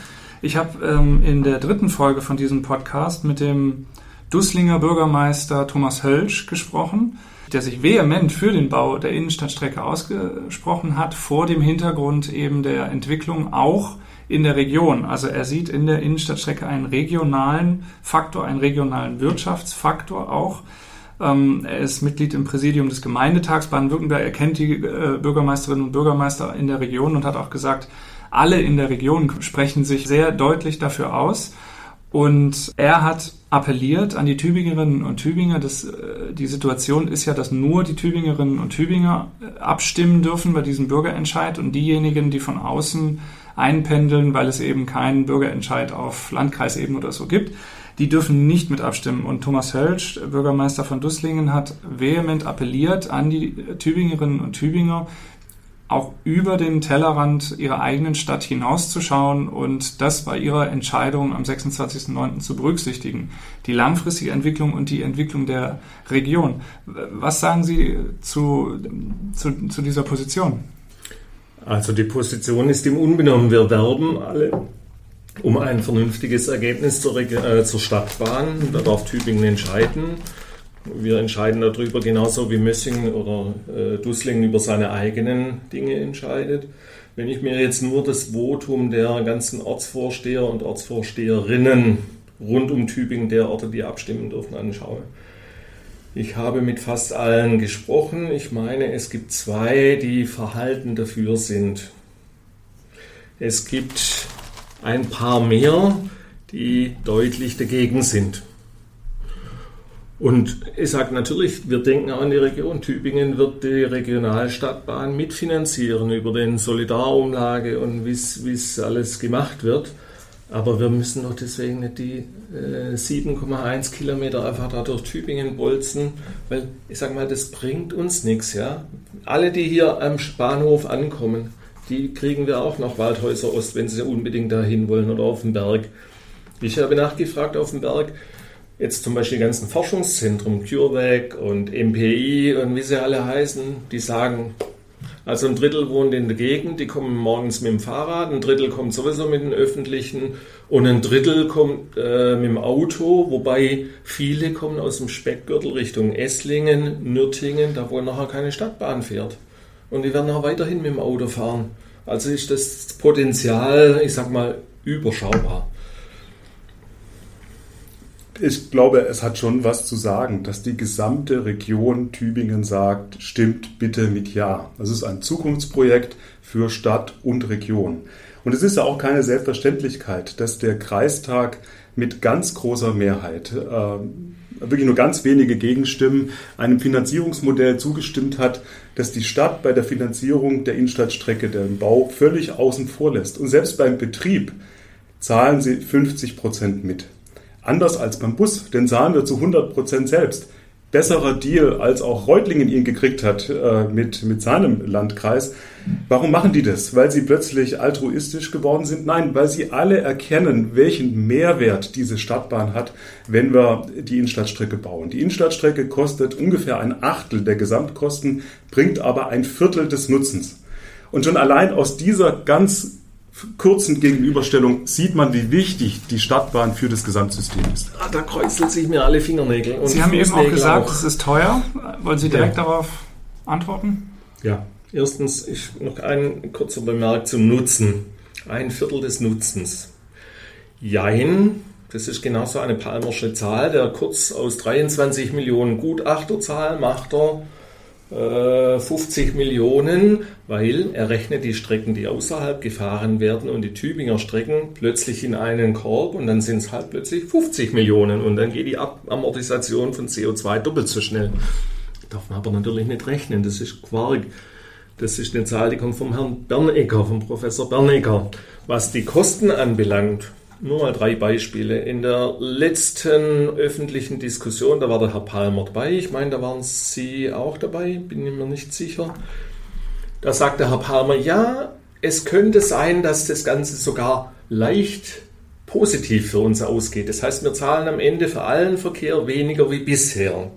Ich habe ähm, in der dritten Folge von diesem Podcast mit dem Dusslinger Bürgermeister Thomas Hölsch gesprochen, der sich vehement für den Bau der Innenstadtstrecke ausgesprochen hat, vor dem Hintergrund eben der Entwicklung auch in der Region. Also er sieht in der Innenstadtstrecke einen regionalen Faktor, einen regionalen Wirtschaftsfaktor auch. Ähm, er ist Mitglied im Präsidium des Gemeindetags Baden-Württemberg. Er kennt die äh, Bürgermeisterinnen und Bürgermeister in der Region und hat auch gesagt, alle in der Region sprechen sich sehr deutlich dafür aus. Und er hat appelliert an die Tübingerinnen und Tübinger. Das, äh, die Situation ist ja, dass nur die Tübingerinnen und Tübinger äh, abstimmen dürfen bei diesem Bürgerentscheid und diejenigen, die von außen einpendeln, weil es eben keinen Bürgerentscheid auf Landkreisebene oder so gibt, die dürfen nicht mit abstimmen. Und Thomas Hölsch, Bürgermeister von Dusslingen, hat vehement appelliert an die Tübingerinnen und Tübinger, auch über den Tellerrand ihrer eigenen Stadt hinauszuschauen und das bei ihrer Entscheidung am 26.09. zu berücksichtigen. Die langfristige Entwicklung und die Entwicklung der Region. Was sagen Sie zu, zu, zu dieser Position? Also die Position ist im Unbenommen. Wir werben alle um ein vernünftiges Ergebnis zur, äh, zur Stadtbahn. Da darf Tübingen entscheiden. Wir entscheiden darüber genauso wie Mössingen oder äh, Dusslingen über seine eigenen Dinge entscheidet. Wenn ich mir jetzt nur das Votum der ganzen Ortsvorsteher und Ortsvorsteherinnen rund um Tübingen, der Orte, die abstimmen dürfen, anschaue. Ich habe mit fast allen gesprochen. Ich meine, es gibt zwei, die verhalten dafür sind. Es gibt ein paar mehr, die deutlich dagegen sind. Und ich sage natürlich, wir denken auch an die Region. Tübingen wird die Regionalstadtbahn mitfinanzieren über den Solidarumlage und wie es alles gemacht wird. Aber wir müssen doch deswegen nicht die äh, 7,1 Kilometer einfach da durch Tübingen bolzen, weil ich sage mal, das bringt uns nichts. Ja? Alle, die hier am Bahnhof ankommen, die kriegen wir auch nach Waldhäuser Ost, wenn sie unbedingt dahin wollen oder auf den Berg. Ich habe nachgefragt auf dem Berg, jetzt zum Beispiel die ganzen Forschungszentren, CureVac und MPI und wie sie alle heißen, die sagen, also ein Drittel wohnt in der Gegend, die kommen morgens mit dem Fahrrad, ein Drittel kommt sowieso mit dem Öffentlichen und ein Drittel kommt äh, mit dem Auto, wobei viele kommen aus dem Speckgürtel Richtung Esslingen, Nürtingen, da wo nachher keine Stadtbahn fährt und die werden auch weiterhin mit dem Auto fahren. Also ist das Potenzial, ich sag mal, überschaubar. Ich glaube, es hat schon was zu sagen, dass die gesamte Region Tübingen sagt, stimmt bitte mit Ja. Das ist ein Zukunftsprojekt für Stadt und Region. Und es ist ja auch keine Selbstverständlichkeit, dass der Kreistag mit ganz großer Mehrheit äh, wirklich nur ganz wenige Gegenstimmen einem Finanzierungsmodell zugestimmt hat, das die Stadt bei der Finanzierung der Innenstadtstrecke, den Bau, völlig außen vor lässt. Und selbst beim Betrieb zahlen sie 50 Prozent mit. Anders als beim Bus, den zahlen wir zu 100 Prozent selbst besserer Deal, als auch Reutlingen ihn gekriegt hat äh, mit, mit seinem Landkreis. Warum machen die das? Weil sie plötzlich altruistisch geworden sind? Nein, weil sie alle erkennen, welchen Mehrwert diese Stadtbahn hat, wenn wir die Innenstadtstrecke bauen. Die Innenstadtstrecke kostet ungefähr ein Achtel der Gesamtkosten, bringt aber ein Viertel des Nutzens. Und schon allein aus dieser ganz kurzen Gegenüberstellung sieht man, wie wichtig die Stadtbahn für das Gesamtsystem ist. Ah, da kreuzeln sich mir alle Fingernägel. Und Sie haben eben auch gesagt, es ist teuer. Wollen Sie direkt ja. darauf antworten? Ja, erstens ich, noch ein kurzer Bemerk zum Nutzen. Ein Viertel des Nutzens. Jein, das ist genauso eine palmersche Zahl. Der Kurz aus 23 Millionen Gutachterzahl macht er 50 äh, Millionen, weil er rechnet die Strecken, die außerhalb gefahren werden und die Tübinger Strecken plötzlich in einen Korb und dann sind es halt plötzlich 50 Millionen und dann geht die Amortisation von CO2 doppelt so schnell. Darf man aber natürlich nicht rechnen, das ist Quark. Das ist eine Zahl, die kommt vom Herrn Bernecker, vom Professor Bernecker. Was die Kosten anbelangt, nur mal drei Beispiele. In der letzten öffentlichen Diskussion, da war der Herr Palmer dabei. Ich meine, da waren Sie auch dabei, bin mir nicht sicher. Da sagte Herr Palmer, ja, es könnte sein, dass das Ganze sogar leicht positiv für uns ausgeht. Das heißt, wir zahlen am Ende für allen Verkehr weniger wie bisher.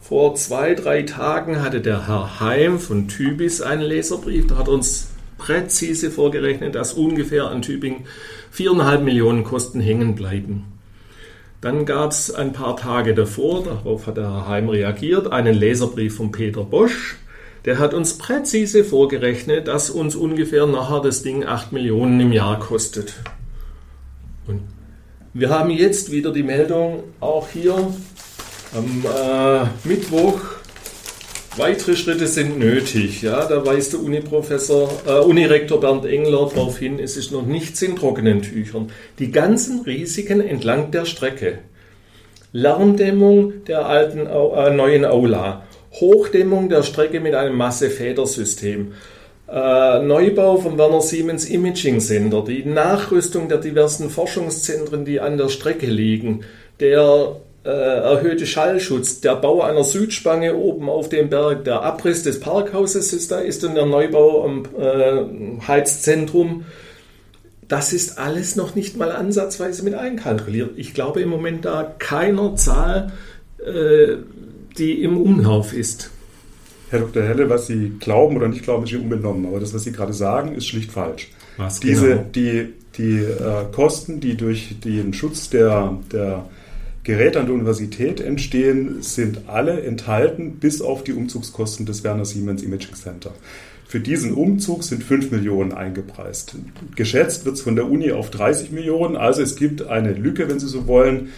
Vor zwei, drei Tagen hatte der Herr Heim von Tübis einen Leserbrief. Da hat er uns präzise vorgerechnet, dass ungefähr an Tübingen viereinhalb Millionen Kosten hängen bleiben. Dann gab es ein paar Tage davor, darauf hat der Herr Heim reagiert, einen Leserbrief von Peter Bosch. Der hat uns präzise vorgerechnet, dass uns ungefähr nachher das Ding 8 Millionen im Jahr kostet. Und wir haben jetzt wieder die Meldung, auch hier am äh, Mittwoch, weitere Schritte sind nötig. Ja, da weist der Uniprofessor, äh, Unirektor Bernd Engler darauf hin, es ist noch nichts in trockenen Tüchern. Die ganzen Risiken entlang der Strecke. Lärmdämmung der alten, äh, neuen Aula, Hochdämmung der Strecke mit einem Massefedersystem, äh, Neubau vom Werner Siemens Imaging Center, die Nachrüstung der diversen Forschungszentren, die an der Strecke liegen, der äh, erhöhte Schallschutz, der Bau einer Südspange oben auf dem Berg, der Abriss des Parkhauses ist da ist und der Neubau am äh, Heizzentrum. Das ist alles noch nicht mal ansatzweise mit einkalkuliert. Ich glaube im Moment da keiner Zahl, äh, die im Umlauf ist. Herr Dr. Helle, was Sie glauben oder nicht glauben, ist Ihnen unbenommen. Aber das, was Sie gerade sagen, ist schlicht falsch. Was Diese, genau? Die, die äh, Kosten, die durch den Schutz der, der Geräte an der Universität entstehen, sind alle enthalten, bis auf die Umzugskosten des Werner Siemens Imaging Center. Für diesen Umzug sind 5 Millionen eingepreist. Geschätzt wird es von der Uni auf 30 Millionen. Also es gibt eine Lücke, wenn Sie so wollen,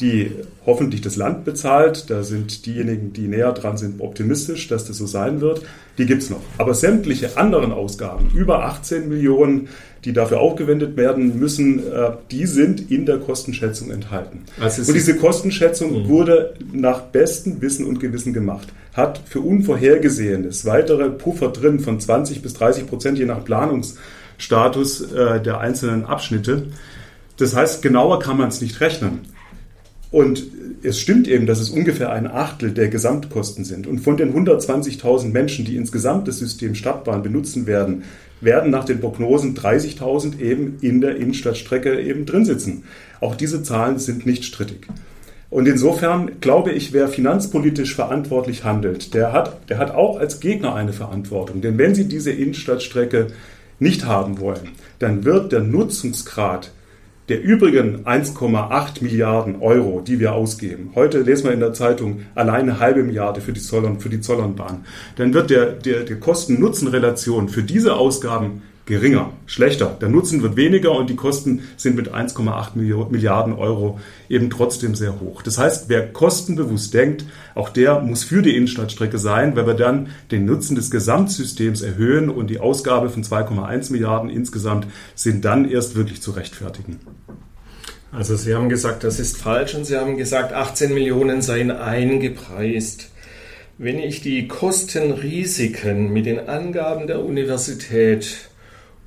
die hoffentlich das Land bezahlt. Da sind diejenigen, die näher dran sind, optimistisch, dass das so sein wird. Die gibt es noch. Aber sämtliche anderen Ausgaben, über 18 Millionen, die dafür aufgewendet werden müssen, äh, die sind in der Kostenschätzung enthalten. Und diese Kostenschätzung mhm. wurde nach bestem Wissen und Gewissen gemacht, hat für Unvorhergesehenes weitere Puffer drin von 20 bis 30 Prozent je nach Planungsstatus äh, der einzelnen Abschnitte. Das heißt, genauer kann man es nicht rechnen. Und es stimmt eben, dass es ungefähr ein Achtel der Gesamtkosten sind. Und von den 120.000 Menschen, die insgesamt das System Stadtbahn benutzen werden, werden nach den Prognosen 30.000 eben in der Innenstadtstrecke eben drin sitzen. Auch diese Zahlen sind nicht strittig. Und insofern glaube ich, wer finanzpolitisch verantwortlich handelt, der hat, der hat auch als Gegner eine Verantwortung. Denn wenn Sie diese Innenstadtstrecke nicht haben wollen, dann wird der Nutzungsgrad der übrigen 1,8 Milliarden Euro, die wir ausgeben, heute lesen wir in der Zeitung alleine eine halbe Milliarde für die, Zollern, für die Zollernbahn, dann wird der, der, der Kosten-Nutzen-Relation für diese Ausgaben geringer, schlechter. Der Nutzen wird weniger und die Kosten sind mit 1,8 Milliarden Euro eben trotzdem sehr hoch. Das heißt, wer kostenbewusst denkt, auch der muss für die Innenstadtstrecke sein, weil wir dann den Nutzen des Gesamtsystems erhöhen und die Ausgabe von 2,1 Milliarden insgesamt sind dann erst wirklich zu rechtfertigen. Also Sie haben gesagt, das ist falsch und Sie haben gesagt, 18 Millionen seien eingepreist. Wenn ich die Kostenrisiken mit den Angaben der Universität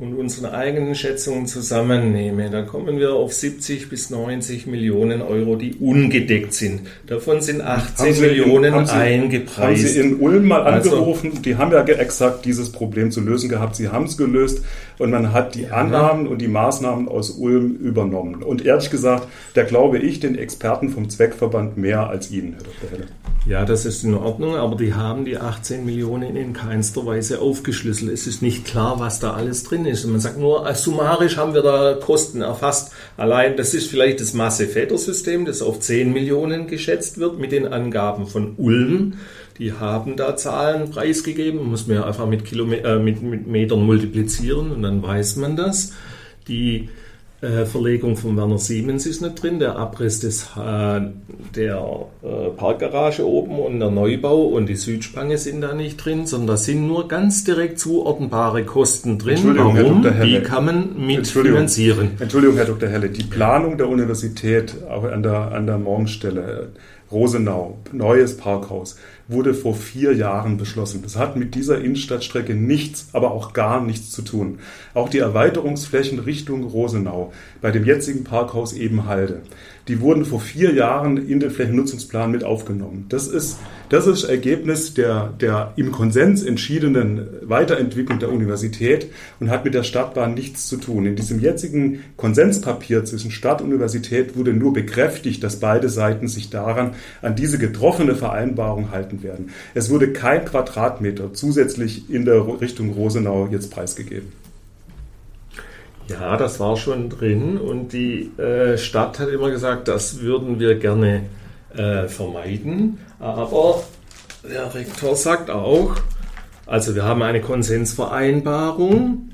und unsere eigenen Schätzungen zusammennehme, dann kommen wir auf 70 bis 90 Millionen Euro, die ungedeckt sind. Davon sind 18 Millionen in, Sie, eingepreist. Haben Sie in Ulm mal also angerufen? Also, die haben ja exakt dieses Problem zu lösen gehabt. Sie haben es gelöst und man hat die ja, Annahmen und die Maßnahmen aus Ulm übernommen. Und ehrlich gesagt, da glaube ich den Experten vom Zweckverband mehr als Ihnen, Herr Dr. Ja, das ist in Ordnung, aber die haben die 18 Millionen in keinster Weise aufgeschlüsselt. Es ist nicht klar, was da alles drin ist. Und man sagt nur, äh, summarisch haben wir da Kosten erfasst. Allein, das ist vielleicht das Masse-Väter-System, das auf 10 Millionen geschätzt wird mit den Angaben von Ulm. Die haben da Zahlen preisgegeben, muss man ja einfach mit, Kilometer, äh, mit, mit Metern multiplizieren und dann weiß man das. Die äh, Verlegung von Werner Siemens ist nicht drin, der Abriss des, äh, der äh, Parkgarage oben und der Neubau und die Südspange sind da nicht drin, sondern da sind nur ganz direkt zuordnenbare Kosten drin. Entschuldigung, Warum? Herr Dr. Die kann man mitfinanzieren. Entschuldigung, Herr Dr. Helle, die Planung der Universität auch an der, an der Morgenstelle, Rosenau, neues Parkhaus, wurde vor vier Jahren beschlossen. Das hat mit dieser Innenstadtstrecke nichts, aber auch gar nichts zu tun. Auch die Erweiterungsflächen Richtung Rosenau bei dem jetzigen Parkhaus Ebenhalde, die wurden vor vier Jahren in den Flächennutzungsplan mit aufgenommen. Das ist das ist Ergebnis der, der im Konsens entschiedenen Weiterentwicklung der Universität und hat mit der Stadtbahn nichts zu tun. In diesem jetzigen Konsenspapier zwischen Stadt und Universität wurde nur bekräftigt, dass beide Seiten sich daran an diese getroffene Vereinbarung halten werden. Es wurde kein Quadratmeter zusätzlich in der Richtung Rosenau jetzt preisgegeben. Ja, das war schon drin und die äh, Stadt hat immer gesagt, das würden wir gerne äh, vermeiden. Aber der Rektor sagt auch, also wir haben eine Konsensvereinbarung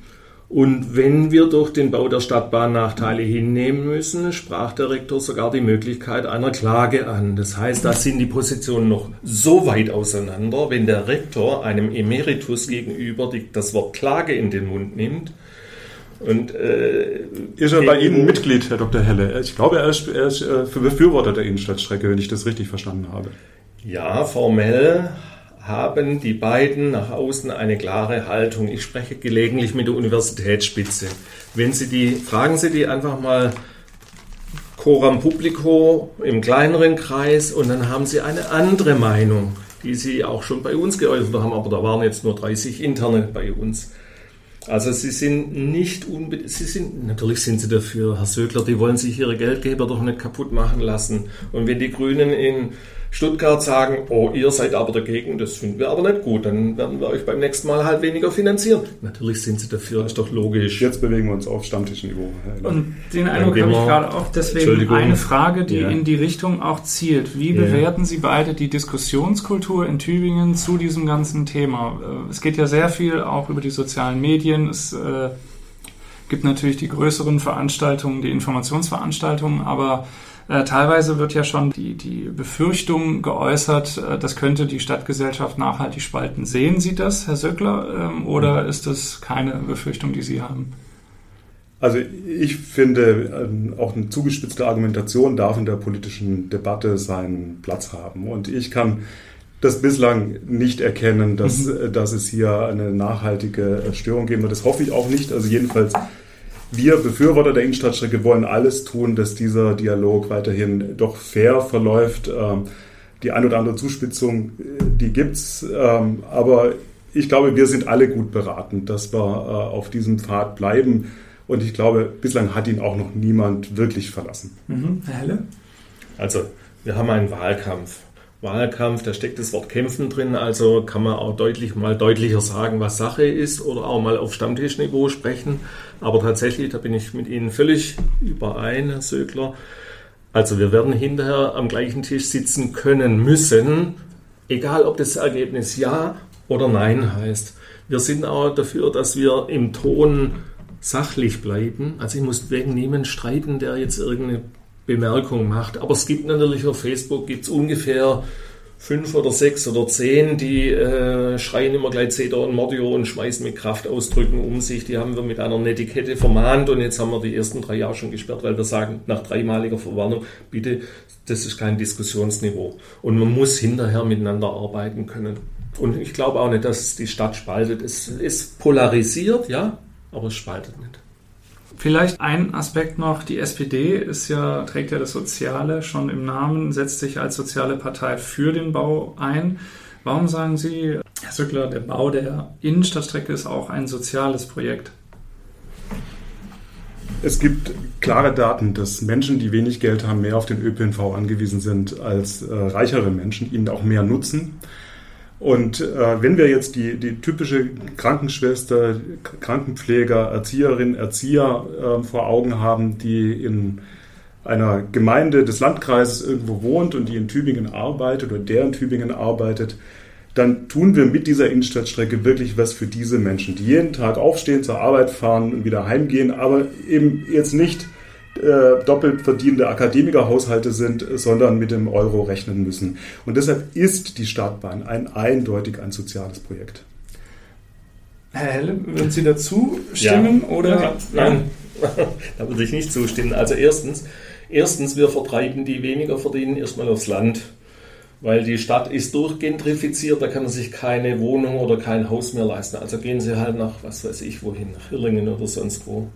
und wenn wir durch den Bau der Stadtbahn Nachteile hinnehmen müssen, sprach der Rektor sogar die Möglichkeit einer Klage an. Das heißt, da sind die Positionen noch so weit auseinander, wenn der Rektor einem Emeritus gegenüber die, das Wort Klage in den Mund nimmt. Und, äh, ist er bei Ihnen Mitglied, Herr Dr. Helle? Ich glaube, er ist, er ist äh, Befürworter der Innenstadtstrecke, wenn ich das richtig verstanden habe. Ja, formell haben die beiden nach außen eine klare Haltung. Ich spreche gelegentlich mit der Universitätsspitze. Wenn Sie die, fragen Sie die einfach mal coram publico im kleineren Kreis und dann haben Sie eine andere Meinung, die Sie auch schon bei uns geäußert haben, aber da waren jetzt nur 30 interne bei uns. Also sie sind nicht unbedingt, sie sind, natürlich sind sie dafür, Herr Sögler, die wollen sich ihre Geldgeber doch nicht kaputt machen lassen. Und wenn die Grünen in Stuttgart sagen, oh, ihr seid aber dagegen, das finden wir aber nicht gut, dann werden wir euch beim nächsten Mal halt weniger finanzieren. Natürlich sind sie dafür, ist doch logisch. Jetzt bewegen wir uns auf Stammtischniveau. Und den Eindruck habe ich gerade auch, deswegen eine Frage, die ja. in die Richtung auch zielt. Wie ja. bewerten Sie beide die Diskussionskultur in Tübingen zu diesem ganzen Thema? Äh, es geht ja sehr viel auch über die sozialen Medien. Es äh, gibt natürlich die größeren Veranstaltungen, die Informationsveranstaltungen, aber äh, teilweise wird ja schon die, die Befürchtung geäußert, äh, das könnte die Stadtgesellschaft nachhaltig spalten. Sehen Sie das, Herr Söckler, ähm, oder mhm. ist das keine Befürchtung, die Sie haben? Also ich finde, ähm, auch eine zugespitzte Argumentation darf in der politischen Debatte seinen Platz haben. Und ich kann das bislang nicht erkennen, dass, mhm. Äh, dass es hier eine nachhaltige Störung geben wird. Das hoffe ich auch nicht. Also jedenfalls wir Befürworter der Innenstadtstrecke wollen alles tun, dass dieser Dialog weiterhin doch fair verläuft. Ähm, die ein oder andere Zuspitzung, äh, die gibt's, ähm, aber ich glaube, wir sind alle gut beraten, dass wir äh, auf diesem Pfad bleiben. Und ich glaube, bislang hat ihn auch noch niemand wirklich verlassen. Mhm. Herr Helle? Also, wir haben einen Wahlkampf. Wahlkampf, da steckt das Wort kämpfen drin, also kann man auch deutlich mal deutlicher sagen, was Sache ist oder auch mal auf Stammtischniveau sprechen. Aber tatsächlich, da bin ich mit Ihnen völlig überein, Herr Sögler. Also wir werden hinterher am gleichen Tisch sitzen können müssen, egal ob das Ergebnis Ja oder Nein heißt. Wir sind auch dafür, dass wir im Ton sachlich bleiben. Also ich muss wegen niemanden streiten, der jetzt irgendeine Bemerkung macht. Aber es gibt natürlich auf Facebook gibt's ungefähr fünf oder sechs oder zehn, die äh, schreien immer gleich Cedar und Mordio und schmeißen mit Kraftausdrücken um sich. Die haben wir mit einer Netiquette vermahnt und jetzt haben wir die ersten drei Jahre schon gesperrt, weil wir sagen, nach dreimaliger Verwarnung, bitte, das ist kein Diskussionsniveau. Und man muss hinterher miteinander arbeiten können. Und ich glaube auch nicht, dass die Stadt spaltet. Es ist polarisiert, ja, aber es spaltet nicht. Vielleicht ein Aspekt noch, die SPD ist ja, trägt ja das Soziale schon im Namen, setzt sich als soziale Partei für den Bau ein. Warum sagen Sie, Herr Söckler, der Bau der Innenstadtstrecke ist auch ein soziales Projekt? Es gibt klare Daten, dass Menschen, die wenig Geld haben, mehr auf den ÖPNV angewiesen sind als äh, reichere Menschen, ihn auch mehr nutzen. Und äh, wenn wir jetzt die, die typische Krankenschwester, Krankenpfleger, Erzieherin, Erzieher äh, vor Augen haben, die in einer Gemeinde des Landkreises irgendwo wohnt und die in Tübingen arbeitet oder der in Tübingen arbeitet, dann tun wir mit dieser Innenstadtstrecke wirklich was für diese Menschen, die jeden Tag aufstehen, zur Arbeit fahren und wieder heimgehen, aber eben jetzt nicht äh, doppelt verdienende Akademikerhaushalte sind, sondern mit dem Euro rechnen müssen. Und deshalb ist die Stadtbahn ein eindeutig ein soziales Projekt. Herr Helle, würden Sie dazu stimmen? Ja. Oder? Ja, nein, da würde ich nicht zustimmen. Also erstens, erstens, wir vertreiben die weniger verdienen erstmal aufs Land. Weil die Stadt ist durchgentrifiziert, da kann man sich keine Wohnung oder kein Haus mehr leisten. Also gehen Sie halt nach, was weiß ich, wohin, nach Hillingen oder sonst wo.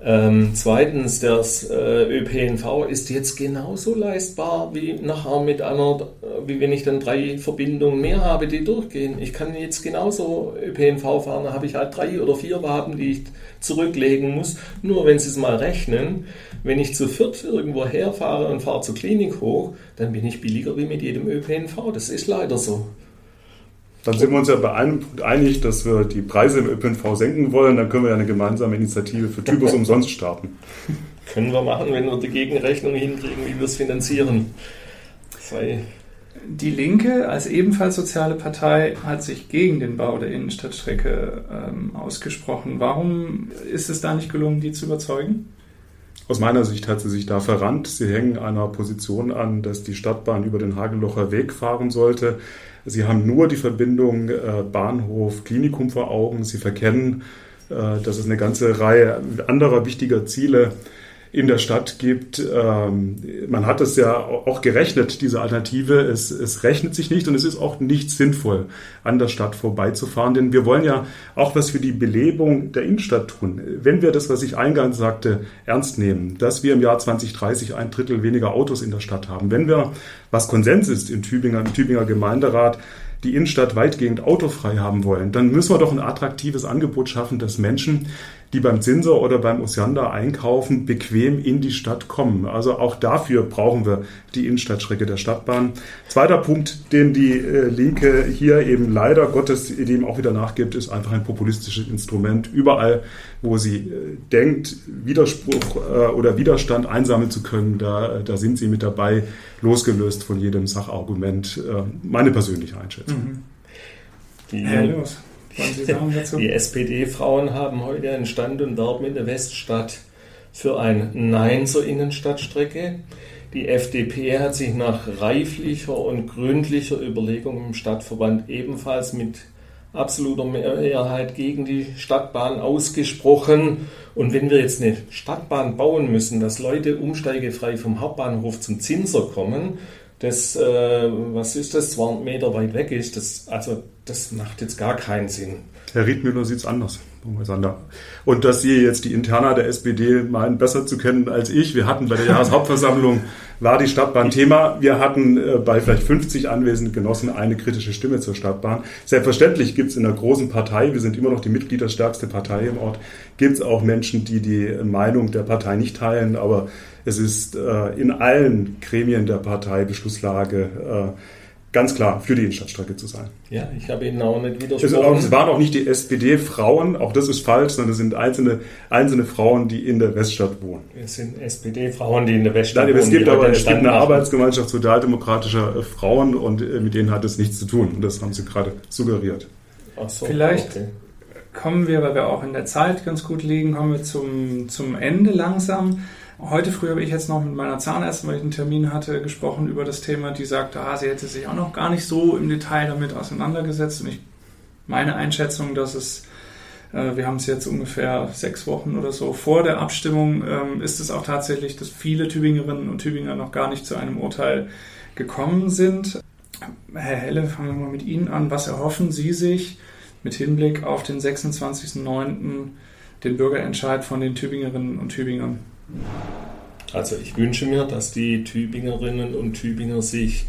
Ähm, zweitens, das äh, ÖPNV ist jetzt genauso leistbar wie nachher mit einer, wie wenn ich dann drei Verbindungen mehr habe, die durchgehen. Ich kann jetzt genauso ÖPNV fahren, da habe ich halt drei oder vier Waben, die ich zurücklegen muss. Nur wenn Sie es mal rechnen, wenn ich zu viert irgendwo herfahre und fahre zur Klinik hoch, dann bin ich billiger wie mit jedem ÖPNV. Das ist leider so. Dann sind wir uns ja bei einem Punkt einig, dass wir die Preise im ÖPNV senken wollen. Dann können wir ja eine gemeinsame Initiative für Typus umsonst starten. Können wir machen, wenn wir die Gegenrechnung hinkriegen, wie wir es finanzieren. Sei die Linke als ebenfalls soziale Partei hat sich gegen den Bau der Innenstadtstrecke ähm, ausgesprochen. Warum ist es da nicht gelungen, die zu überzeugen? Aus meiner Sicht hat sie sich da verrannt. Sie hängen einer Position an, dass die Stadtbahn über den Hagelocher Weg fahren sollte. Sie haben nur die Verbindung äh, Bahnhof-Klinikum vor Augen. Sie verkennen, äh, dass es eine ganze Reihe anderer wichtiger Ziele in der Stadt gibt. Ähm, man hat es ja auch gerechnet, diese Alternative. Es, es rechnet sich nicht und es ist auch nicht sinnvoll, an der Stadt vorbeizufahren, denn wir wollen ja auch was für die Belebung der Innenstadt tun. Wenn wir das, was ich eingangs sagte, ernst nehmen, dass wir im Jahr 2030 ein Drittel weniger Autos in der Stadt haben, wenn wir, was Konsens ist in Tübinger, im Tübinger Gemeinderat, die Innenstadt weitgehend autofrei haben wollen, dann müssen wir doch ein attraktives Angebot schaffen, dass Menschen, die beim Zinser oder beim Osiander einkaufen, bequem in die Stadt kommen. Also auch dafür brauchen wir die Innenstadtstrecke der Stadtbahn. Zweiter Punkt, den die äh, Linke hier eben leider Gottes dem auch wieder nachgibt, ist einfach ein populistisches Instrument. Überall, wo sie äh, denkt, Widerspruch äh, oder Widerstand einsammeln zu können, da, da sind sie mit dabei, losgelöst von jedem Sachargument. Meine persönliche Einschätzung. Mhm. Die, Herr Die SPD-Frauen haben heute einen Stand und werben in der Weststadt für ein Nein zur Innenstadtstrecke. Die FDP hat sich nach reiflicher und gründlicher Überlegung im Stadtverband ebenfalls mit absoluter Mehrheit gegen die Stadtbahn ausgesprochen. Und wenn wir jetzt eine Stadtbahn bauen müssen, dass Leute umsteigefrei vom Hauptbahnhof zum Zinser kommen, das, äh, was ist das, 200 Meter weit weg ist, das, also das macht jetzt gar keinen Sinn. Herr Riedmüller sieht es anders. Und dass Sie jetzt die Interna der SPD meinen, besser zu kennen als ich. Wir hatten bei der Jahreshauptversammlung, war die Stadtbahn Thema. Wir hatten äh, bei vielleicht 50 anwesenden Genossen eine kritische Stimme zur Stadtbahn. Selbstverständlich gibt es in der großen Partei, wir sind immer noch die mitgliederstärkste Partei im Ort, gibt es auch Menschen, die die Meinung der Partei nicht teilen. Aber es ist äh, in allen Gremien der Partei Beschlusslage, äh, ganz klar für die Innenstadtstrecke zu sein. Ja, ich habe Ihnen auch nicht widersprochen. Es, es waren auch nicht die SPD-Frauen, auch das ist falsch, sondern es sind einzelne, einzelne Frauen, die in der Weststadt wohnen. Es sind SPD-Frauen, die in der Weststadt Nein, wohnen. Es gibt aber es gibt eine Arbeitsgemeinschaft sozialdemokratischer äh, Frauen und äh, mit denen hat es nichts zu tun. Und das haben Sie gerade suggeriert. Ach so, Vielleicht okay. kommen wir, weil wir auch in der Zeit ganz gut liegen, kommen wir zum, zum Ende langsam. Heute früh habe ich jetzt noch mit meiner Zahnärztin, weil ich einen Termin hatte, gesprochen über das Thema. Die sagte, ah, sie hätte sich auch noch gar nicht so im Detail damit auseinandergesetzt. Und ich meine Einschätzung, dass es, äh, wir haben es jetzt ungefähr sechs Wochen oder so vor der Abstimmung, ähm, ist es auch tatsächlich, dass viele Tübingerinnen und Tübinger noch gar nicht zu einem Urteil gekommen sind. Herr Helle, fangen wir mal mit Ihnen an. Was erhoffen Sie sich mit Hinblick auf den 26.09., den Bürgerentscheid von den Tübingerinnen und Tübingern? Also ich wünsche mir, dass die Tübingerinnen und Tübinger sich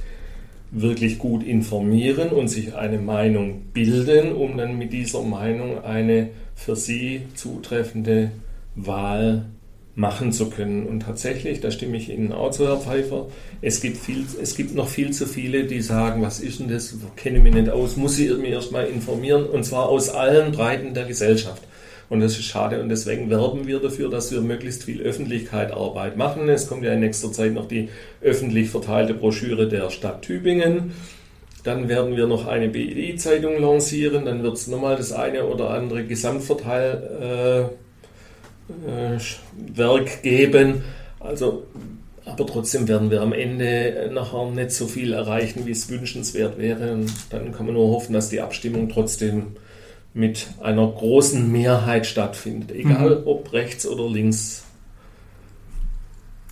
wirklich gut informieren und sich eine Meinung bilden, um dann mit dieser Meinung eine für sie zutreffende Wahl machen zu können. Und tatsächlich, da stimme ich Ihnen auch zu, Herr Pfeiffer, es gibt, viel, es gibt noch viel zu viele, die sagen, was ist denn das, kenne mich nicht aus, muss ich mir erstmal informieren, und zwar aus allen Breiten der Gesellschaft. Und das ist schade und deswegen werben wir dafür, dass wir möglichst viel Öffentlichkeitsarbeit machen. Es kommt ja in nächster Zeit noch die öffentlich verteilte Broschüre der Stadt Tübingen. Dann werden wir noch eine BI-Zeitung lancieren. Dann wird es nochmal das eine oder andere Gesamtverteilwerk äh, äh, geben. Also, aber trotzdem werden wir am Ende nachher nicht so viel erreichen, wie es wünschenswert wäre. Und dann kann man nur hoffen, dass die Abstimmung trotzdem mit einer großen Mehrheit stattfindet, egal mhm. ob rechts oder links.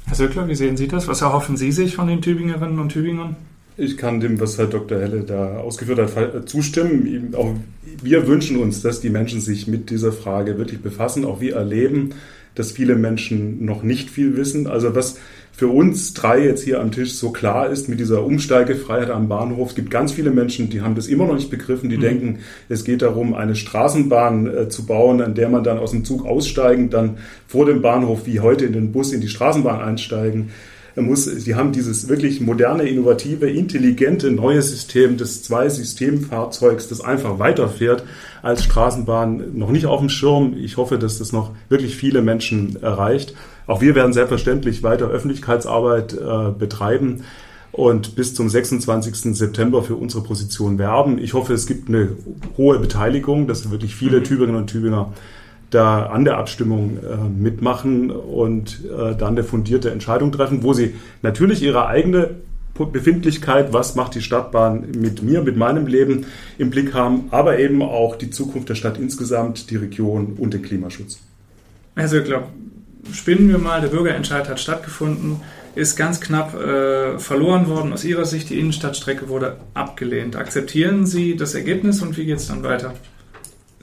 Herr Söckler, wie sehen Sie das? Was erhoffen Sie sich von den Tübingerinnen und Tübingern? Ich kann dem, was Herr Dr. Helle da ausgeführt hat, zustimmen. Auch wir wünschen uns, dass die Menschen sich mit dieser Frage wirklich befassen. Auch wir erleben, dass viele Menschen noch nicht viel wissen. Also was für uns drei jetzt hier am Tisch so klar ist mit dieser Umsteigefreiheit am Bahnhof. Es gibt ganz viele Menschen, die haben das immer noch nicht begriffen, die mhm. denken, es geht darum, eine Straßenbahn äh, zu bauen, an der man dann aus dem Zug aussteigen, dann vor dem Bahnhof wie heute in den Bus in die Straßenbahn einsteigen. Muss, die haben dieses wirklich moderne, innovative, intelligente neue System des Zwei-System-Fahrzeugs, das einfach weiterfährt als Straßenbahn, noch nicht auf dem Schirm. Ich hoffe, dass das noch wirklich viele Menschen erreicht. Auch wir werden selbstverständlich weiter Öffentlichkeitsarbeit äh, betreiben und bis zum 26. September für unsere Position werben. Ich hoffe, es gibt eine hohe Beteiligung, dass wirklich viele mhm. Thüringerinnen und Thüringer da an der Abstimmung äh, mitmachen und äh, dann eine fundierte Entscheidung treffen, wo sie natürlich ihre eigene Befindlichkeit, was macht die Stadtbahn mit mir, mit meinem Leben im Blick haben, aber eben auch die Zukunft der Stadt insgesamt, die Region und den Klimaschutz. Also ich glaube, spinnen wir mal, der Bürgerentscheid hat stattgefunden, ist ganz knapp äh, verloren worden. Aus Ihrer Sicht, die Innenstadtstrecke wurde abgelehnt. Akzeptieren Sie das Ergebnis und wie geht es dann weiter?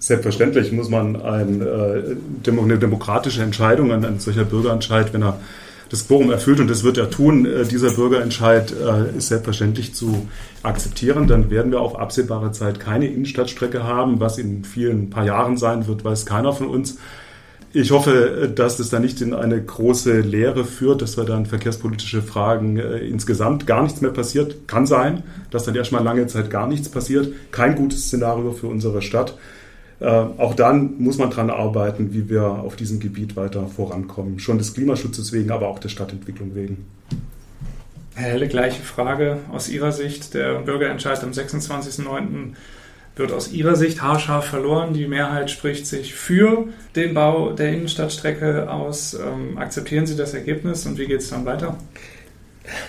Selbstverständlich muss man ein, äh, eine demokratische Entscheidung, ein, ein solcher Bürgerentscheid, wenn er das Quorum erfüllt, und das wird er tun, äh, dieser Bürgerentscheid äh, ist selbstverständlich zu akzeptieren, dann werden wir auf absehbare Zeit keine Innenstadtstrecke haben, was in vielen paar Jahren sein wird, weiß keiner von uns. Ich hoffe, dass das dann nicht in eine große Lehre führt, dass wir dann verkehrspolitische Fragen äh, insgesamt gar nichts mehr passiert. Kann sein, dass dann erstmal lange Zeit gar nichts passiert. Kein gutes Szenario für unsere Stadt. Äh, auch dann muss man daran arbeiten, wie wir auf diesem Gebiet weiter vorankommen. Schon des Klimaschutzes wegen, aber auch der Stadtentwicklung wegen. Herr Helle, gleiche Frage aus Ihrer Sicht. Der Bürgerentscheid am 26.09. wird aus Ihrer Sicht haarscharf verloren. Die Mehrheit spricht sich für den Bau der Innenstadtstrecke aus. Ähm, akzeptieren Sie das Ergebnis und wie geht es dann weiter?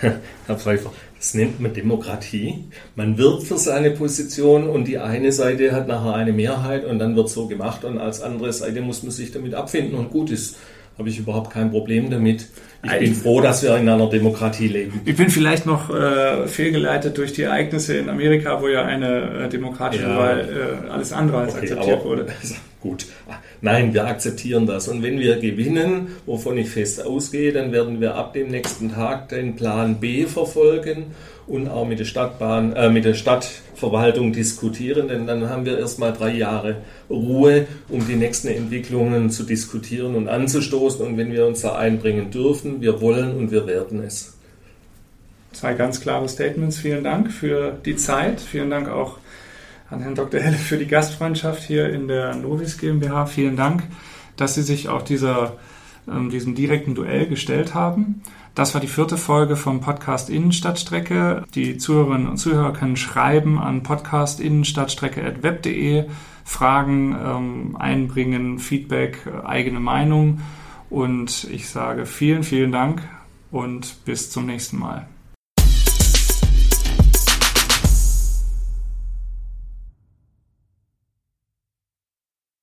Herr Pfeiffer, das nennt man Demokratie. Man wirbt für seine Position und die eine Seite hat nachher eine Mehrheit und dann wird so gemacht und als andere Seite muss man sich damit abfinden und gut ist. Habe ich überhaupt kein Problem damit. Ich bin froh, dass wir in einer Demokratie leben. Ich bin vielleicht noch äh, fehlgeleitet durch die Ereignisse in Amerika, wo ja eine äh, demokratische ja. Wahl äh, alles andere als okay, akzeptiert wurde. Gut. Nein, wir akzeptieren das. Und wenn wir gewinnen, wovon ich fest ausgehe, dann werden wir ab dem nächsten Tag den Plan B verfolgen und auch mit der Stadtbahn, äh, mit der Stadtverwaltung diskutieren, denn dann haben wir erstmal drei Jahre Ruhe, um die nächsten Entwicklungen zu diskutieren und anzustoßen. Und wenn wir uns da einbringen dürfen, wir wollen und wir werden es. Zwei ganz klare Statements. Vielen Dank für die Zeit. Vielen Dank auch an Herrn Dr. Helle für die Gastfreundschaft hier in der Novis GmbH. Vielen Dank, dass Sie sich auch dieser, ähm, diesem direkten Duell gestellt haben. Das war die vierte Folge vom Podcast Innenstadtstrecke. Die Zuhörerinnen und Zuhörer können schreiben an podcastinnenstadtstrecke.web.de, Fragen ähm, einbringen, Feedback, eigene Meinung. Und ich sage vielen, vielen Dank und bis zum nächsten Mal.